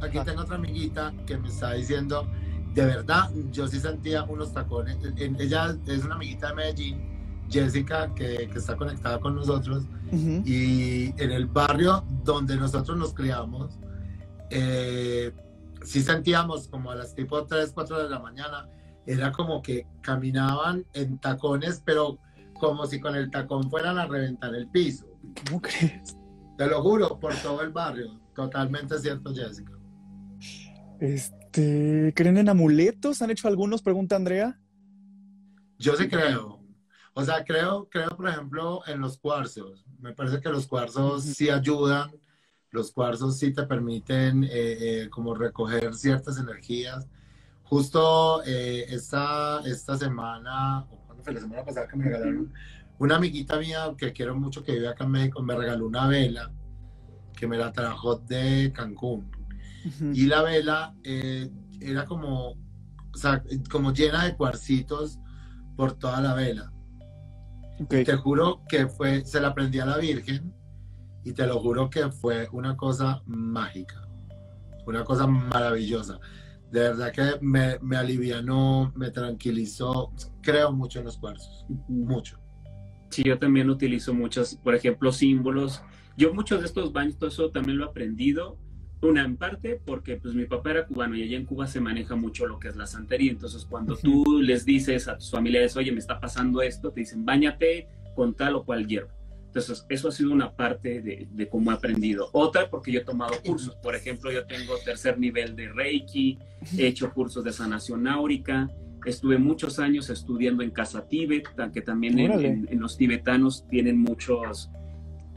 Aquí tengo otra amiguita que me está diciendo, de verdad, yo sí sentía unos tacones. Ella es una amiguita de Medellín, Jessica, que, que está conectada con nosotros. Y en el barrio donde nosotros nos criamos, eh, sí sentíamos como a las tipo 3, 4 de la mañana, era como que caminaban en tacones, pero como si con el tacón fueran a reventar el piso. ¿Cómo crees? Te lo juro, por todo el barrio. Totalmente cierto, Jessica. Este, ¿creen en amuletos? ¿Han hecho algunos? Pregunta Andrea. Yo sí creo. O sea, creo, creo, por ejemplo, en los cuarzos. Me parece que los cuarzos sí ayudan los cuarzos sí te permiten eh, eh, como recoger ciertas energías. Justo eh, esta, esta semana, o fue la semana pasada que me regalaron, una amiguita mía que quiero mucho que vive acá en México me regaló una vela que me la trajo de Cancún. Y la vela era como, o sea, como llena de cuarcitos por toda la vela. Te juro que fue, se la prendí a la Virgen y te lo juro que fue una cosa mágica, una cosa maravillosa. De verdad que me, me alivianó, me tranquilizó. Creo mucho en los cuarzos, mucho. Sí, yo también utilizo muchos, por ejemplo, símbolos. Yo muchos de estos baños, todo eso también lo he aprendido. Una en parte porque pues mi papá era cubano y allá en Cuba se maneja mucho lo que es la santería. Entonces cuando tú les dices a tus familiares, oye, me está pasando esto, te dicen, bañate con tal o cual hierba. Entonces, eso ha sido una parte de, cómo he aprendido. Otra, porque yo he tomado cursos. Por ejemplo, yo tengo tercer nivel de Reiki, he hecho cursos de sanación áurica, estuve muchos años estudiando en Casa Tíbet, que también en, los tibetanos tienen muchos,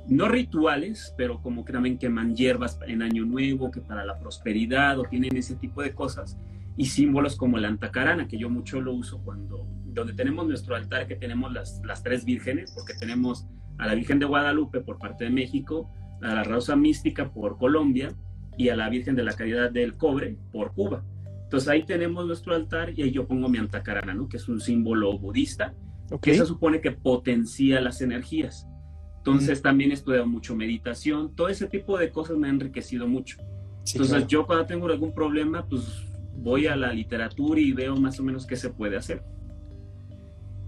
no rituales, pero como que también queman hierbas en Año Nuevo, que para la prosperidad, o tienen ese tipo de cosas. Y símbolos como la antacarana, que yo mucho lo uso cuando, donde tenemos nuestro altar, que tenemos las, las tres vírgenes, porque tenemos a la Virgen de Guadalupe por parte de México, a la Rosa Mística por Colombia y a la Virgen de la Caridad del Cobre por Cuba. Entonces ahí tenemos nuestro altar y ahí yo pongo mi antacarana, ¿no? que es un símbolo budista, que se supone que potencia las energías. Entonces también he estudiado mucho meditación, todo ese tipo de cosas me ha enriquecido mucho. Entonces yo cuando tengo algún problema, pues voy a la literatura y veo más o menos qué se puede hacer.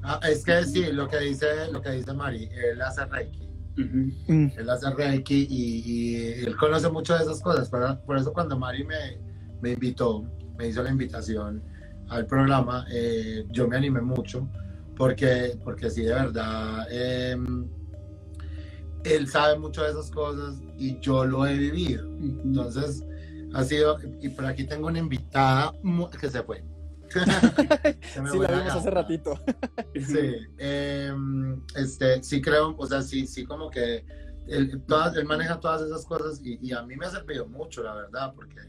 Ah, es que sí, lo que dice, lo que dice Mari, él hace Reiki. Mm. Él hace Reiki y, él conoce mucho de esas cosas. Por, por eso cuando Mari me, me, invitó, me hizo la invitación al programa, eh, yo me animé mucho porque, porque sí, de verdad, em, él sabe mucho de esas cosas y yo lo he vivido. Entonces, ha sido, y por aquí tengo una invitada que se fue. sí, la vimos hace ratito. sí, em, este, sí creo, o sea, sí, sí como que él, todas, él maneja todas esas cosas y, a mí me ha servido mucho, la verdad, porque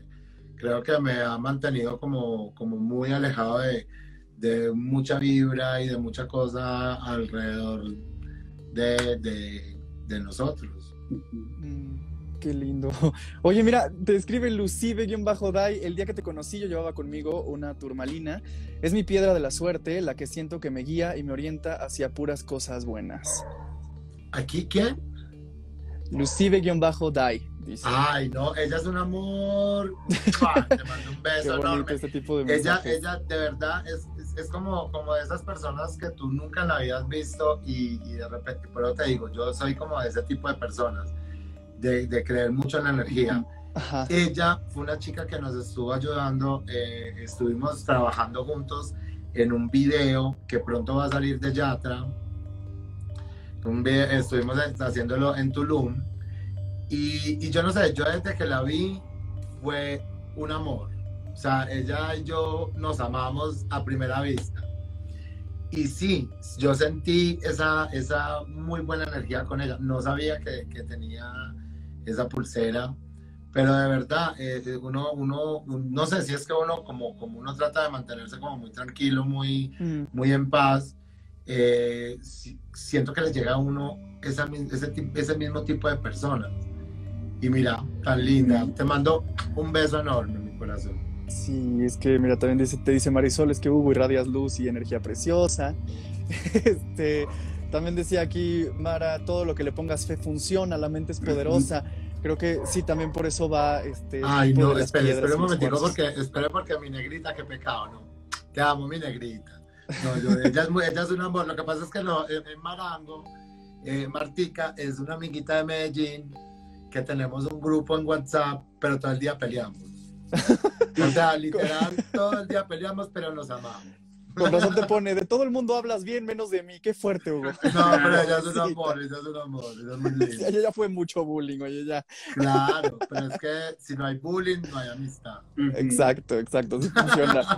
creo que me ha mantenido como, como muy alejado de, de mucha vibra y de mucha cosa alrededor de, de, de nosotros. Mm. Qué lindo. Oye, mira, te escribe Lucibe-Dai. El día que te conocí, yo llevaba conmigo una turmalina. Es mi piedra de la suerte, la que siento que me guía y me orienta hacia puras cosas buenas. ¿Aquí quién? Lucibe-Dai. Ay, no, ella es un amor. Te mando un beso enorme. Este tipo de ella, ella, de verdad, es, es, como, como de esas personas que tú nunca la habías visto y, y de repente, pero te digo, yo soy como de ese tipo de personas de, creer mucho en la energía. Ella fue una chica que nos estuvo ayudando, eh, estuvimos trabajando juntos en un video que pronto va a salir de Yatra. Un estuvimos haciéndolo en Tulum. Y, y, yo no sé, yo desde que la vi fue un amor. O sea, ella y yo nos amamos a primera vista. Y sí, yo sentí esa, esa muy buena energía con ella. No sabía que, que tenía esa pulsera. Pero de verdad, eh, eh, uno, uno, no sé si es que uno, como, como uno trata de mantenerse como muy tranquilo, muy, mm. muy en paz, eh, siento que les llega a uno esa, ese, ese mismo tipo de personas. Y mira, tan linda. Te mando un beso enorme en mi corazón. Sí, es que mira, también dice, te dice Marisol, es que Hugo irradias luz y energía preciosa. este, también decía aquí Mara, todo lo que le pongas fe funciona, la mente es poderosa. Creo que sí, también por eso va este. Ay, no, espera, espera un momentito, porque, espera porque mi negrita, qué pecado, ¿no? Te amo, mi negrita. No, yo, ella, es ella es un amor. Lo que pasa es que no, en, Marango, eh, Martica es una amiguita de Medellín que tenemos un grupo en WhatsApp, pero todo el día peleamos. O sea, literal, todo el día peleamos, pero nos amamos. Con razón te pone, de todo el mundo hablas bien, menos de mí. Qué fuerte, Hugo. No, pero ella es un amor, ella es un amor, ella es muy linda. Ella ya fue mucho bullying, oye, ya. Claro, pero es que si no hay bullying, no hay amistad. Exacto, exacto, funciona.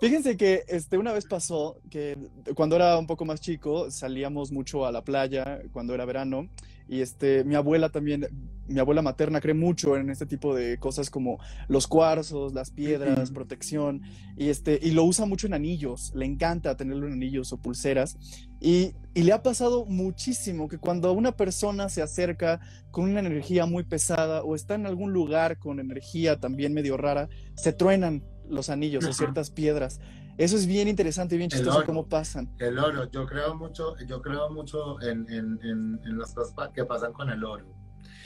Fíjense que este, una vez pasó que cuando era un poco más chico, salíamos mucho a la playa, cuando era verano, y este, mi abuela también, mi abuela materna cree mucho en este tipo de cosas como los cuarzos, las piedras, protección, y, este, y lo usa mucho en anillos, le encanta tenerlo en anillos o pulseras. Y, y le ha pasado muchísimo que cuando una persona se acerca con una energía muy pesada o está en algún lugar con energía también medio rara, se truenan los anillos o ciertas piedras. Eso es bien interesante y bien chistoso cómo pasan. El oro, yo creo mucho, yo creo mucho en, en, en, las cosas que pasan con el oro.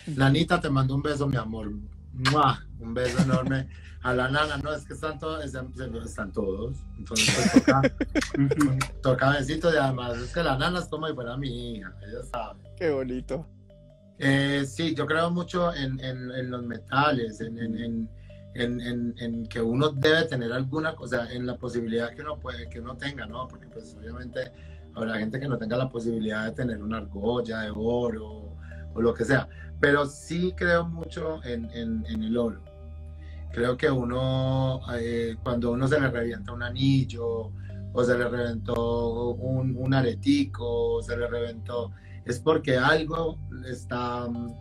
Nanita, te mando un beso, mi amor. Un beso enorme. A la nana, no, es que están todos, están, todos. Entonces pues, toca, toca besitos y además es que la nana es como si fuera mi hija, ella sabe. Qué bonito. Eh, sí, yo creo mucho en, en los metales, en, en, que uno debe tener alguna cosa, en la posibilidad que uno puede, que uno tenga, ¿no? Porque pues obviamente habrá gente que no tenga la posibilidad de tener una argolla de oro o lo que sea, pero sí creo mucho en, el oro. Creo que uno, eh, cuando uno se le revienta un anillo, o se le reventó un, un aretico, o se le reventó, es porque algo está mm,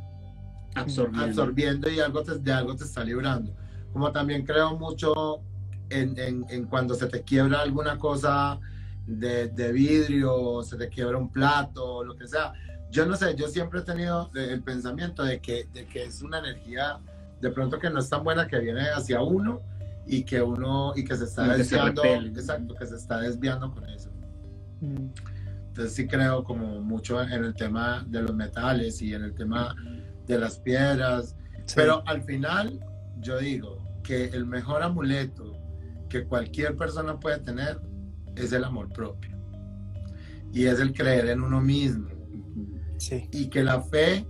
absorbiendo, absorbiendo y algo de algo te está librando. Como también creo mucho en, en, cuando se te quiebra alguna cosa de, de, vidrio, se te quiebra un plato, lo que sea. Yo no sé, yo siempre he tenido el pensamiento de que, de que es una energía de pronto que no es tan buena que viene hacia uno y que uno y que se está desviando, exacto, que se está desviando con eso. Mm. Entonces sí creo como mucho en el tema de los metales y en el tema de las piedras, pero al final yo digo que el mejor amuleto que cualquier persona puede tener es el amor propio y es el creer en uno mismo. Sí. Y que la fe,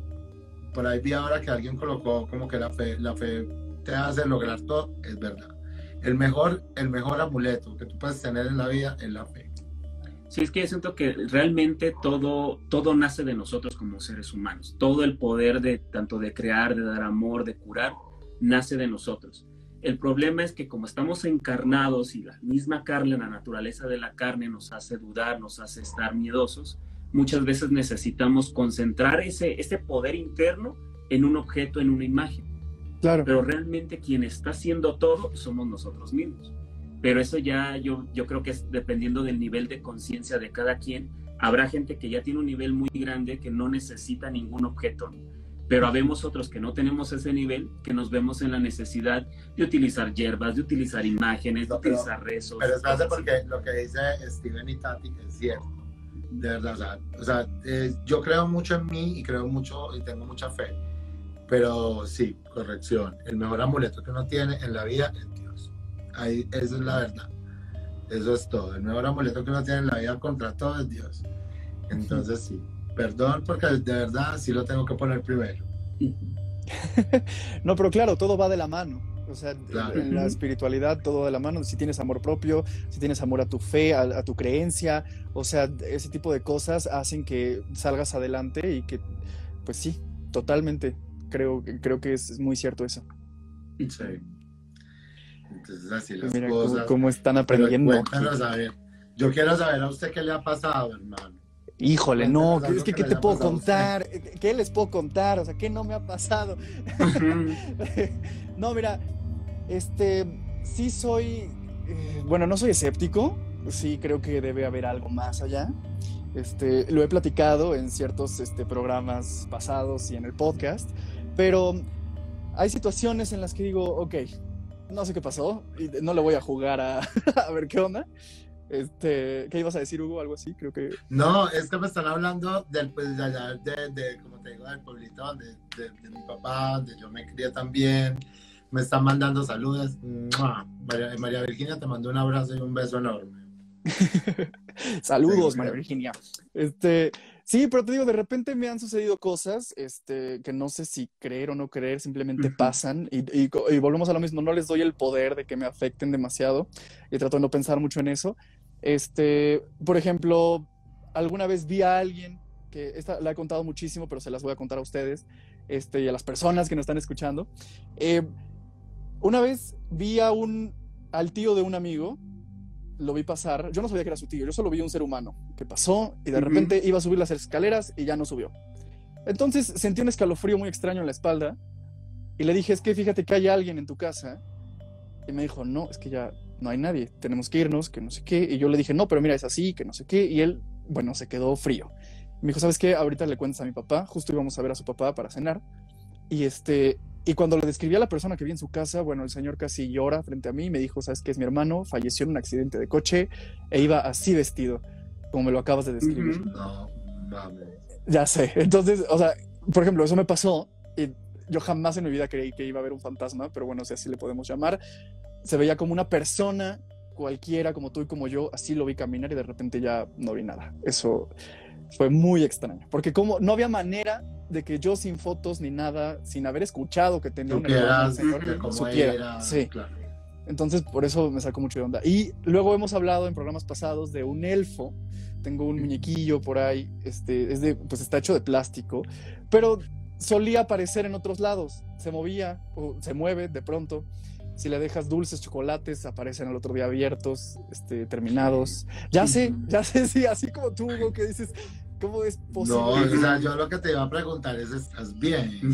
por ahí vi ahora que alguien colocó como que la fe, la fe te hace lograr todo, es verdad. El mejor, el mejor amuleto que tú puedes tener en la vida es la fe. Sí, es que yo siento que realmente todo, todo nace de nosotros como seres humanos. Todo el poder de tanto de crear, de dar amor, de curar, nace de nosotros. El problema es que como estamos encarnados y la misma carne, la naturaleza de la carne nos hace dudar, nos hace estar miedosos, muchas veces necesitamos concentrar ese, ese poder interno en un objeto, en una imagen. Claro. Pero realmente quien está haciendo todo somos nosotros mismos. Pero eso ya yo, yo creo que es dependiendo del nivel de conciencia de cada quien. Habrá gente que ya tiene un nivel muy grande que no necesita ningún objeto pero habemos otros que no tenemos ese nivel, que nos vemos en la necesidad de utilizar hierbas, de utilizar imágenes, de utilizar rezos. Pero es porque lo que dice Steven y Tati es cierto. De verdad, o sea, eh, yo creo mucho en mí y creo mucho y tengo mucha fe. Pero sí, corrección. El mejor amuleto que uno tiene en la vida es Dios. Ahí, eso es la verdad. Eso es todo. El mejor amuleto que uno tiene en la vida contra todo es Dios. Entonces sí. Perdón, porque de verdad sí lo tengo que poner primero. no, pero claro, todo va de la mano. O sea, en la espiritualidad todo va de la mano. Si tienes amor propio, si tienes amor a tu fe, a, tu creencia, o sea, ese tipo de cosas hacen que salgas adelante y que, pues sí, totalmente. Creo, creo que es muy cierto eso. Sí. Entonces, así las cosas. Cómo, están aprendiendo. a ver. Yo quiero saber a usted qué le ha pasado, hermano. Híjole, no, es que ¿qué te puedo contar? ¿Qué les puedo contar? O sea, ¿qué no me ha pasado? no, mira, este, sí soy, eh, bueno, no soy escéptico, sí creo que debe haber algo más allá. Este, lo he platicado en ciertos este, programas pasados y en el podcast, pero hay situaciones en las que digo, ok, no sé qué pasó y no le voy a jugar a, a ver qué onda, este, ¿Qué ibas a decir, Hugo? Algo así, creo que. No, es que me están hablando del, pues, de, de, como te digo, del pueblito de, de, mi papá, donde yo me crié también. Me están mandando saludos. María, María, Virginia, te mando un abrazo y un beso enorme. Saludos, María Virginia. Este, sí, pero te digo, de repente me han sucedido cosas este, que no sé si creer o no creer, simplemente pasan y, y, y, volvemos a lo mismo, no les doy el poder de que me afecten demasiado y trato de no pensar mucho en eso. Este, por ejemplo, alguna vez vi a alguien que esta la he contado muchísimo, pero se las voy a contar a ustedes este, y a las personas que nos están escuchando. Eh, una vez vi a un, al tío de un amigo, lo vi pasar, yo no sabía que era su tío, yo solo vi un ser humano que pasó y de repente iba a subir las escaleras y ya no subió. Entonces sentí un escalofrío muy extraño en la espalda y le dije, es que fíjate que hay alguien en tu casa. Y me dijo, no, es que ya no hay nadie, tenemos que irnos, que no sé qué. Y yo le dije, no, pero mira, es así, que no sé qué. Y él, bueno, se quedó frío. me dijo, ¿sabes qué? Ahorita le cuentas a mi papá, justo íbamos a ver a su papá para cenar. Y este, y cuando le describí a la persona que vi en su casa, bueno, el señor casi llora frente a mí y me dijo, ¿sabes qué? Es mi hermano, falleció en un accidente de coche e iba así vestido, como me lo acabas de describir. No, mames. Ya sé. Entonces, o sea, por ejemplo, eso me pasó y yo jamás en mi vida creí que iba a haber un fantasma, pero bueno, si así le podemos llamar se veía como una persona cualquiera, como tú y como yo, así lo vi caminar y de repente ya no vi nada. Eso fue muy extraño, porque como no había manera de que yo sin fotos ni nada, sin haber escuchado que tenía un hermano, supiera. sí. Entonces, por eso me sacó mucho de onda. Y luego hemos hablado en programas pasados de un elfo. Tengo un muñequillo por ahí, este, es de, pues está hecho de plástico, pero solía aparecer en otros lados. Se movía o se mueve de pronto. Si le dejas dulces, chocolates, aparecen al otro día abiertos, este, terminados. Ya sé, ya sé, sí, así como tú, Hugo, que dices, ¿Cómo es posible? No, o sea, yo lo que te iba a preguntar es, ¿estás bien?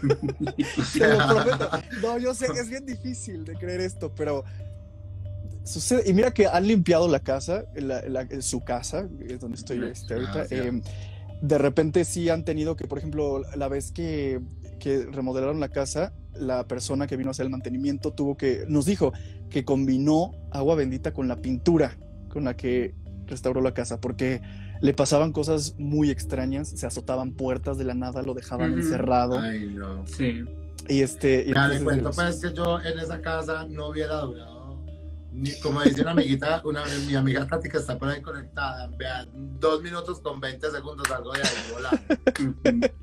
Te lo prometo. No, yo sé, es bien difícil de creer esto, pero sucede. Y mira que han limpiado la casa, la- la- su casa, es donde estoy este, ahorita. Gracias. eh, de repente sí han tenido que, por ejemplo, la vez que, que remodelaron la casa, la persona que vino a hacer el mantenimiento tuvo que, nos dijo que combinó agua bendita con la pintura con la que restauró la casa, porque le pasaban cosas muy extrañas, se azotaban puertas de la nada, lo dejaban Ujú. encerrado. Ay, no. Sí. Y este. y Mira, le entonces, cuento pues que yo en esa casa no hubiera durado, ni, como dice una amiguita, una, mi amiga Tati que está por ahí conectada, vea, dos minutos con 20 segundos salgo de ahí volando.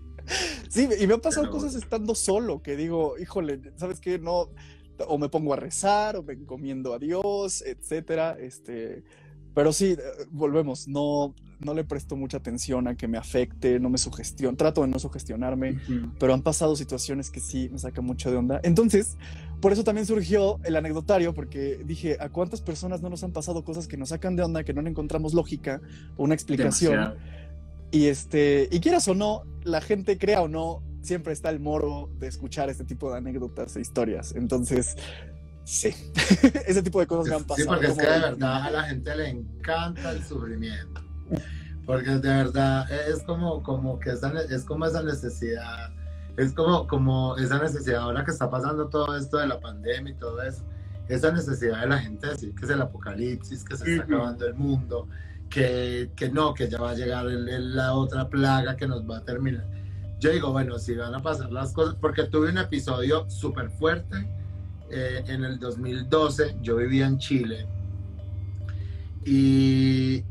Sí, y me han pasado Pero- cosas estando solo, que digo, híjole, ¿sabes qué? No, o me pongo a rezar, o me encomiendo a Dios, etcétera. Este, pero sí, eh, volvemos, no, no le presto mucha atención a que me afecte, no me sugestiono, trato de no sugestionarme, pero han pasado situaciones que sí me sacan mucho de onda. Entonces, por eso también surgió el anecdotario, porque dije, ¿a cuántas personas no nos han pasado cosas que nos sacan de onda, que no encontramos lógica o una explicación? Demasiado. Y este, y quieras o no, la gente crea o no, siempre está el moro de escuchar este tipo de anécdotas e historias. Entonces, sí, ese tipo de cosas me han Sí, pasado. porque es que de verdad a la gente le encanta el sufrimiento. Porque de verdad es como, como que esa, es como esa necesidad, es como, como esa necesidad ahora que está pasando todo esto de la pandemia y todo eso, esa necesidad de la gente de decir que es el apocalipsis, que se está acabando el mundo, que, que no, que ya va a llegar el- el- la otra plaga que nos va a terminar. Yo digo, bueno, si van a pasar las cosas, porque tuve un episodio súper fuerte eh, en el 2012, yo vivía en Chile y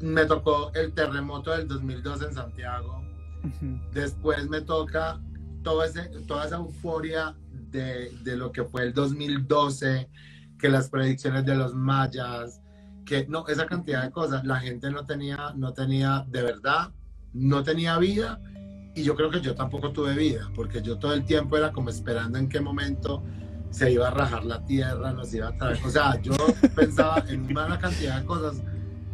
me tocó el terremoto del 2012 en Santiago. Después me toca todo ese, toda esa euforia de, de lo que fue el 2012, que las predicciones de los mayas, que no, esa cantidad de cosas, la gente no tenía, no tenía, de verdad, no tenía vida. Y yo creo que yo tampoco tuve vida, porque yo todo el tiempo era como esperando en qué momento se iba a rajar la tierra, nos iba a traer. O sea, yo pensaba en una cantidad de cosas,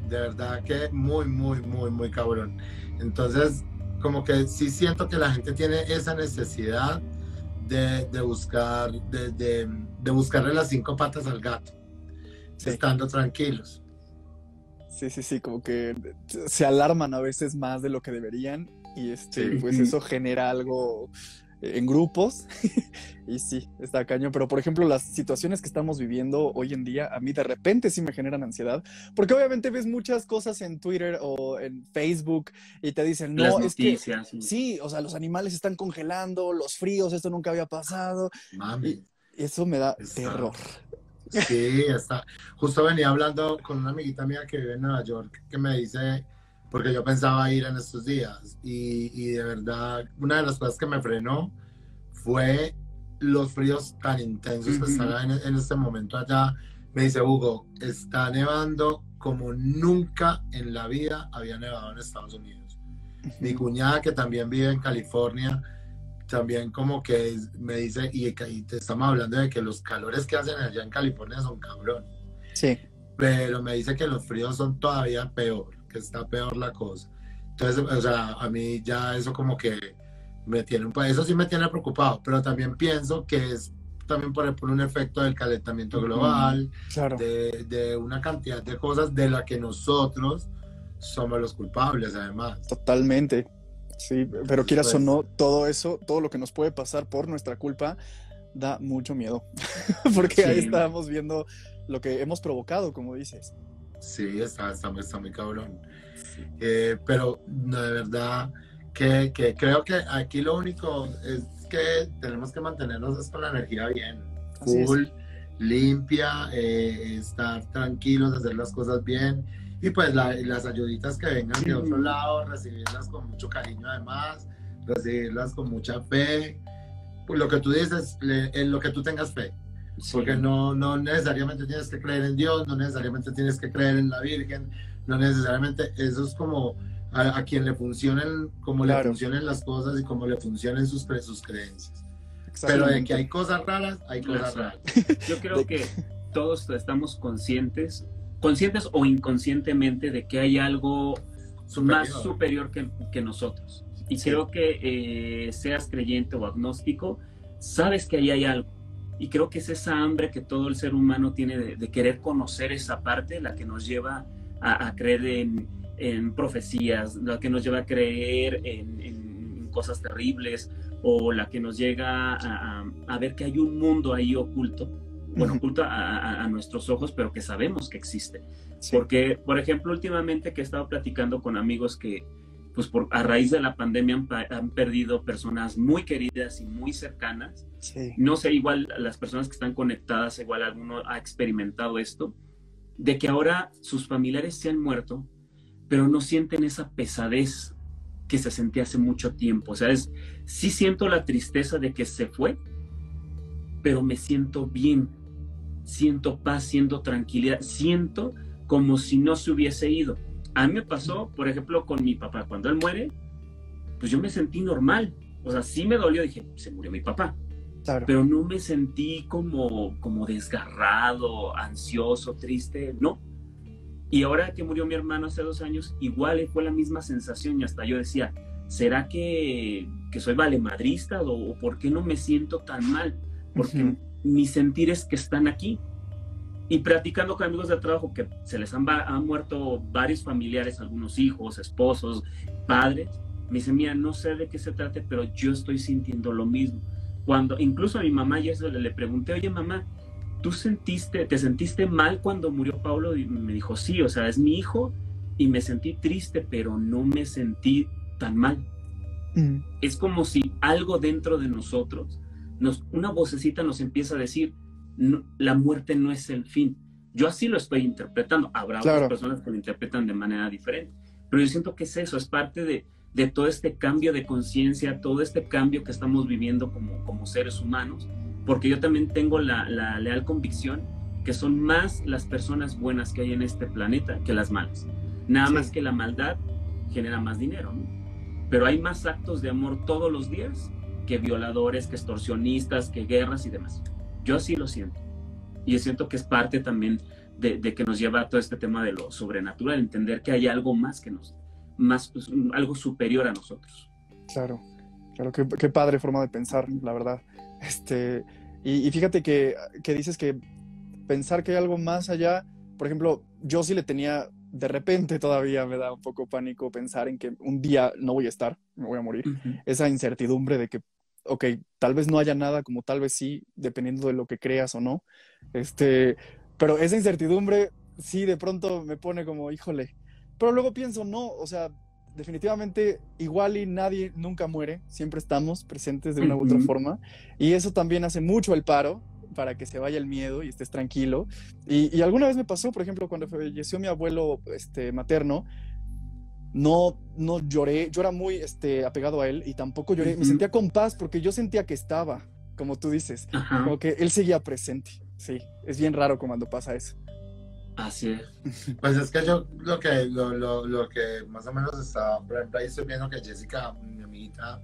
de verdad que muy, muy, muy, muy cabrón. Entonces, como que sí siento que la gente tiene esa necesidad de, de buscar, de, de, de buscarle las cinco patas al gato, Sí. estando tranquilos. Sí, sí, sí, como que se alarman a veces más de lo que deberían y este, Sí. pues eso genera algo en grupos y sí, está caño, pero por ejemplo las situaciones que estamos viviendo hoy en día a mí de repente sí me generan ansiedad, porque obviamente ves muchas cosas en Twitter o en Facebook y te dicen, Las no, es que sí. sí, o sea, los animales están congelando, los fríos, esto nunca había pasado Mami. y eso me da Está- terror. Sí, está. Justo venía hablando con una amiguita mía que vive en Nueva York que me dice, porque yo pensaba ir en estos días. Y, y de verdad una de las cosas que me frenó fue los fríos tan intensos que están en, en este momento allá. Me dice Hugo, está nevando como nunca en la vida había nevado en Estados Unidos. Mi cuñada que también vive en California, también como que me dice, y, y te estamos hablando de que los calores que hacen allá en California son cabrón, Sí, pero me dice que los fríos son todavía peor, que está peor la cosa. Entonces, o sea, a mí ya eso como que me tiene eso sí me tiene preocupado, pero también pienso que es también por, por un efecto del calentamiento global, claro. de, de una cantidad de cosas de la que nosotros somos los culpables, además. Totalmente. Sí, pero quieras o Pues- no, todo eso, todo lo que nos puede pasar por nuestra culpa, da mucho miedo. Porque ahí Sí. estábamos viendo lo que hemos provocado, como dices. Sí, está, está, muy- está muy cabrón. Eh, pero no, de verdad que, que creo que aquí lo único es que tenemos que mantenernos es con la energía bien, full, limpia, eh, estar tranquilos, hacer las cosas bien y pues la- las ayuditas que vengan de otro lado, recibirlas con mucho cariño además, recibirlas con mucha fe. Pues lo que tú dices, le- en lo que tú tengas fe. Sí. Porque no, no necesariamente tienes que creer en Dios, no necesariamente tienes que creer en la Virgen, no necesariamente, eso es como a, a quien le funcionen, como le Claro. funcionen las cosas y como le funcionen sus, sus creencias. Pero de que hay cosas raras, hay cosas raras. Yo creo que todos estamos conscientes, conscientes o inconscientemente de que hay algo más superior que, que nosotros. Y creo que eh, seas creyente o agnóstico, sabes que ahí hay algo. Y creo que es esa hambre que todo el ser humano tiene de, querer conocer esa parte la que nos lleva a, creer en, en, profecías, la que nos lleva a creer en, en cosas terribles o la que nos llega a, a, ver que hay un mundo ahí oculto, bueno, oculto a, nuestros ojos, pero que sabemos que existe. Porque, por ejemplo, últimamente que he estado platicando con amigos que, pues por, a raíz de la pandemia han, perdido personas muy queridas y muy cercanas. No sé, igual las personas que están conectadas, igual alguno ha experimentado esto, de que ahora sus familiares se han muerto, pero no sienten esa pesadez que se sentía hace mucho tiempo. O sea, es, sí siento la tristeza de que se fue, pero me siento bien, siento paz, siento tranquilidad, siento como si no se hubiese ido. A mí me pasó, por ejemplo, con mi papá. Cuando él muere, pues yo me sentí normal. O sea, sí me dolió, dije, se murió mi papá. Pero no me sentí como, como desgarrado, ansioso, triste, no. Y ahora que murió mi hermano hace dos años, igual fue la misma sensación y hasta yo decía, ¿será que, que soy valemadrista o, por qué no me siento tan mal? Porque mi sentir es que están aquí. Y practicando con amigos de trabajo que se les han, han, muerto varios familiares, algunos hijos, esposos, padres, me dicen, mira, no sé de qué se trate, pero yo estoy sintiendo lo mismo. Cuando incluso a mi mamá ya le, le pregunté, oye mamá, ¿tú sentiste, te sentiste mal cuando murió Pablo? Y me dijo, sí, o sea, es mi hijo y me sentí triste, pero no me sentí tan mal. Mm. Es como si algo dentro de nosotros, nos, una vocecita nos empieza a decir, la muerte no es el fin. Yo así lo estoy interpretando. Habrá otras personas que lo interpretan de manera diferente, pero yo siento que es eso, es parte de, de todo este cambio de conciencia, todo este cambio que estamos viviendo como, como seres humanos porque yo también tengo la, leal convicción que son más las personas buenas que hay en este planeta que las malas. Nada más que la maldad genera más dinero, ¿no? Pero hay más actos de amor todos los días que violadores, que extorsionistas, que guerras y demás. Yo así lo siento. Y siento que es parte también de, que nos lleva a todo este tema de lo sobrenatural, entender que hay algo más que nos, más, pues, algo superior a nosotros. Claro, claro, qué, qué padre forma de pensar, la verdad. Este, y, fíjate que, que, dices que pensar que hay algo más allá, por ejemplo, yo sí le tenía, de repente todavía me da un poco pánico pensar en que un día no voy a estar, me voy a morir. Esa incertidumbre de que, ok, tal vez no haya nada, como tal vez sí, dependiendo de lo que creas o no. Este, pero esa incertidumbre sí de pronto me pone como, híjole. Pero luego pienso, no, o sea, definitivamente igual y nadie nunca muere, siempre estamos presentes de una u otra forma y eso también hace mucho el paro para que se vaya el miedo y estés tranquilo. Y, alguna vez me pasó, por ejemplo, cuando falleció mi abuelo este, materno, no, no lloré, yo era muy este, apegado a él y tampoco lloré, me sentía con paz porque yo sentía que estaba, como tú dices, como que él seguía presente. Sí, es bien raro cuando pasa eso. Así es. Pues es que yo lo que, lo, lo, lo, que más o menos está, por ejemplo, ahí estoy viendo que Jessica, mi amiguita,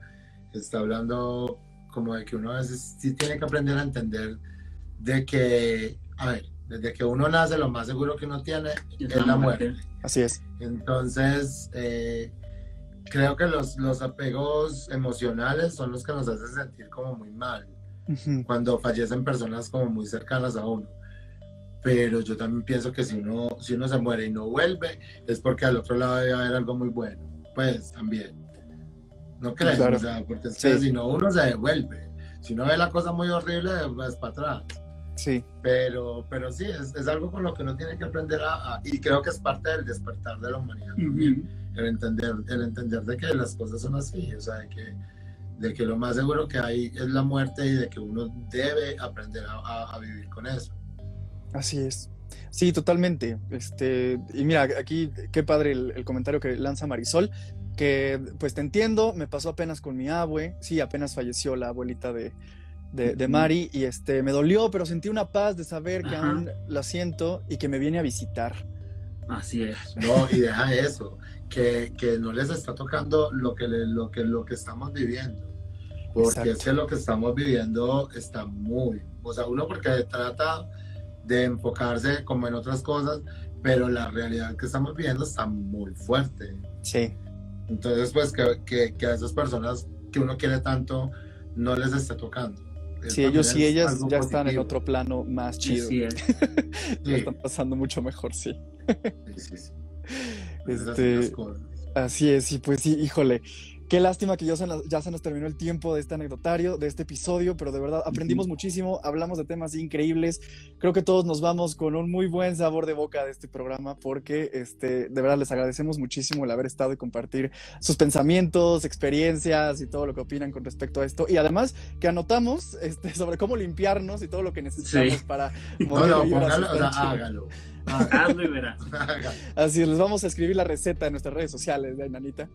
está hablando como de que uno a veces sí tiene que aprender a entender de que, a ver, desde que uno nace, lo más seguro que uno tiene es la muerte. Así es. Entonces, eh, creo que los, los apegos emocionales son los que nos hacen sentir como muy mal. Cuando fallecen personas como muy cercanas a uno pero yo también pienso que si uno, si uno se muere y no vuelve, es porque al otro lado debe haber algo muy bueno. Pues también. No crees, o sea, porque es que si no uno se devuelve. Si uno ve la cosa muy horrible, vas para atrás. Sí. Pero, pero sí, es, es, algo con lo que uno tiene que aprender a, y creo que es parte del despertar de la humanidad también. El entender, el entender de que las cosas son así, o sea, de que, de que lo más seguro que hay es la muerte y de que uno debe aprender a, a vivir con eso. Así es. Sí, totalmente. Este, y mira, aquí qué padre el, comentario que lanza Marisol, que pues te entiendo, me pasó apenas con mi abue, sí, apenas falleció la abuelita de, de, Mari y este, me dolió, pero sentí una paz de saber que aún la siento y que me viene a visitar. Así es. No, y deja eso, que, que no les está tocando lo que, lo que, lo que estamos viviendo. Porque es que lo que estamos viviendo está muy, o sea, uno porque trata de enfocarse como en otras cosas, pero la realidad que estamos viendo está muy fuerte. Sí. Entonces, pues que, que, a esas personas que uno quiere tanto no les esté tocando. Sí, ellos y ellas ya están en otro plano más chido. Sí, sí, están pasando mucho mejor, sí. sí, Este, así es, y pues sí, híjole. Qué lástima que ya se, nos, ya se nos terminó el tiempo de este anecdotario, de este episodio, pero de verdad aprendimos muchísimo, hablamos de temas increíbles. Creo que todos nos vamos con un muy buen sabor de boca de este programa porque este, de verdad les agradecemos muchísimo el haber estado y compartir sus pensamientos, experiencias y todo lo que opinan con respecto a esto. Y además que anotamos este, sobre cómo limpiarnos y todo lo que necesitamos para... No, no, hágalo. Hazlo y verás. Así les vamos a escribir la receta en nuestras redes sociales de Nanita.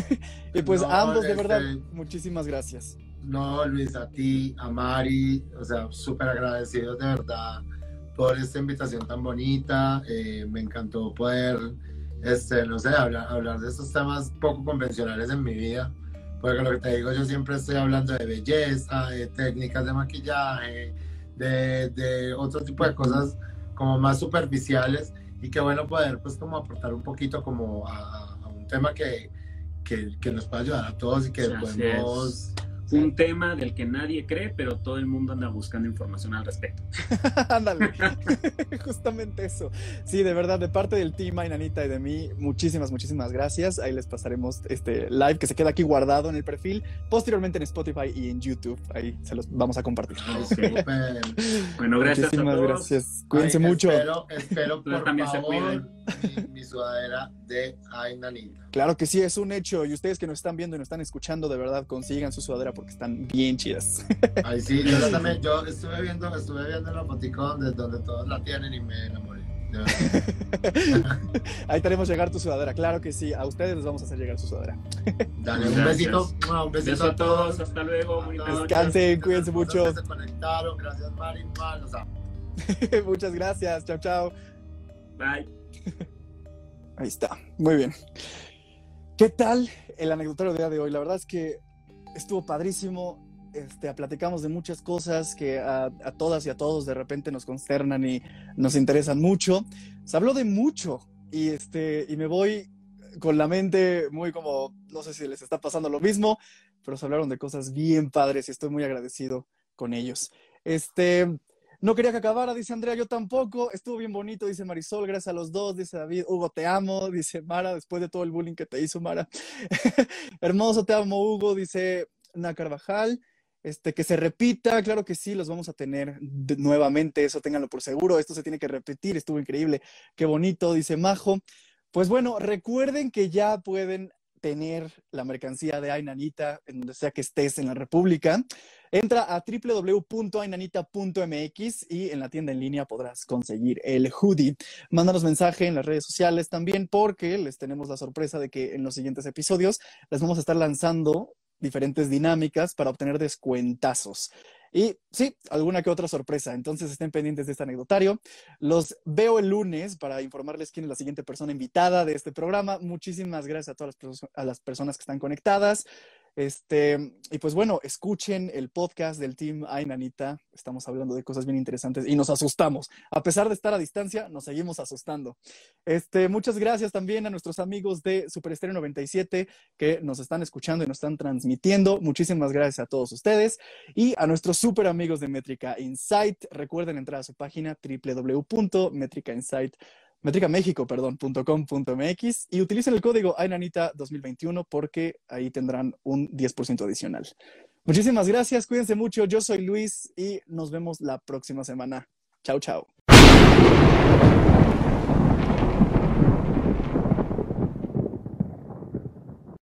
y pues ambos, de verdad, muchísimas gracias. No, Luis, a ti, a Mari, o sea, súper agradecidos de verdad por esta invitación tan bonita. Eh, me encantó poder, este, no sé, hablar, hablar de estos temas poco convencionales en mi vida. Porque lo que te digo, yo siempre estoy hablando de belleza, de técnicas de maquillaje, de, de otro tipo de cosas como más superficiales y qué bueno poder pues como aportar un poquito como a, un tema que, que, que, nos pueda ayudar a todos y que podemos un tema del que nadie cree, pero todo el mundo anda buscando información al respecto. Ándale, justamente eso. Sí, de verdad, de parte del team Ainanita y de mí, muchísimas, muchísimas gracias. Ahí les pasaremos este live que se queda aquí guardado en el perfil, posteriormente en Spotify y en YouTube. Ahí se los vamos a compartir. bueno, gracias. Muchísimas gracias. Cuídense mucho. Espero, espero por también favor, mi, mi sudadera de Ainanita. Claro que sí, es un hecho. Y ustedes que nos están viendo y nos están escuchando, de verdad, consigan su sudadera porque están bien chidas. Ay, sí, yo también, yo estuve viendo, estuve viendo la fotico donde, donde todos la tienen y me enamoré. Ahí tenemos llegar tu sudadera, claro que sí. A ustedes les vamos a hacer llegar su sudadera. Dale, un besito. un besito a todos. Hasta luego. Descansen, cuídense mucho. Se conectaron. Gracias, Mari. Muchas gracias. Chao, chao. Bye. Ahí está. Muy bien. ¿Qué tal el anecdotario de día de hoy? La verdad es que estuvo padrísimo. Este, platicamos de muchas cosas que a, todas y a todos de repente nos consternan y nos interesan mucho. Se habló de mucho y, este, y me voy con la mente muy como, no sé si les está pasando lo mismo, pero se hablaron de cosas bien padres y estoy muy agradecido con ellos. Este, no quería que acabara, dice Andrea, yo tampoco. Estuvo bien bonito, dice Marisol, gracias a los dos, dice David. Hugo, te amo, dice Mara, después de todo el bullying que te hizo Mara. Hermoso, te amo, Hugo, dice Na Carvajal. Este, que se repita, claro que sí, los vamos a tener nuevamente, eso ténganlo por seguro, esto se tiene que repetir, estuvo increíble, qué bonito, dice Majo. Pues bueno, recuerden que ya pueden tener la mercancía de Ainanita en donde sea que estés en la República. Entra a www.ainanita.mx y en la tienda en línea podrás conseguir el hoodie. Mándanos mensaje en las redes sociales también porque les tenemos la sorpresa de que en los siguientes episodios les vamos a estar lanzando diferentes dinámicas para obtener descuentazos. Y sí, alguna que otra sorpresa. Entonces estén pendientes de este anecdotario. Los veo el lunes para informarles quién es la siguiente persona invitada de este programa. Muchísimas gracias a todas las, las personas que están conectadas. Este, y pues bueno, escuchen el podcast del team Ay Nanita. Estamos hablando de cosas bien interesantes y nos asustamos. A pesar de estar a distancia, nos seguimos asustando. Este, muchas gracias también a nuestros amigos de Super Estéreo 97 que nos están escuchando y nos están transmitiendo. Muchísimas gracias a todos ustedes y a nuestros super amigos de Métrica Insight. Recuerden entrar a su página www.metricainsight.com metricamexico, perdón, .com.mx y utilicen el código AINANITA2021 porque ahí tendrán un 10% adicional. Muchísimas gracias, cuídense mucho. Yo soy Luis y nos vemos la próxima semana. Chao, chao.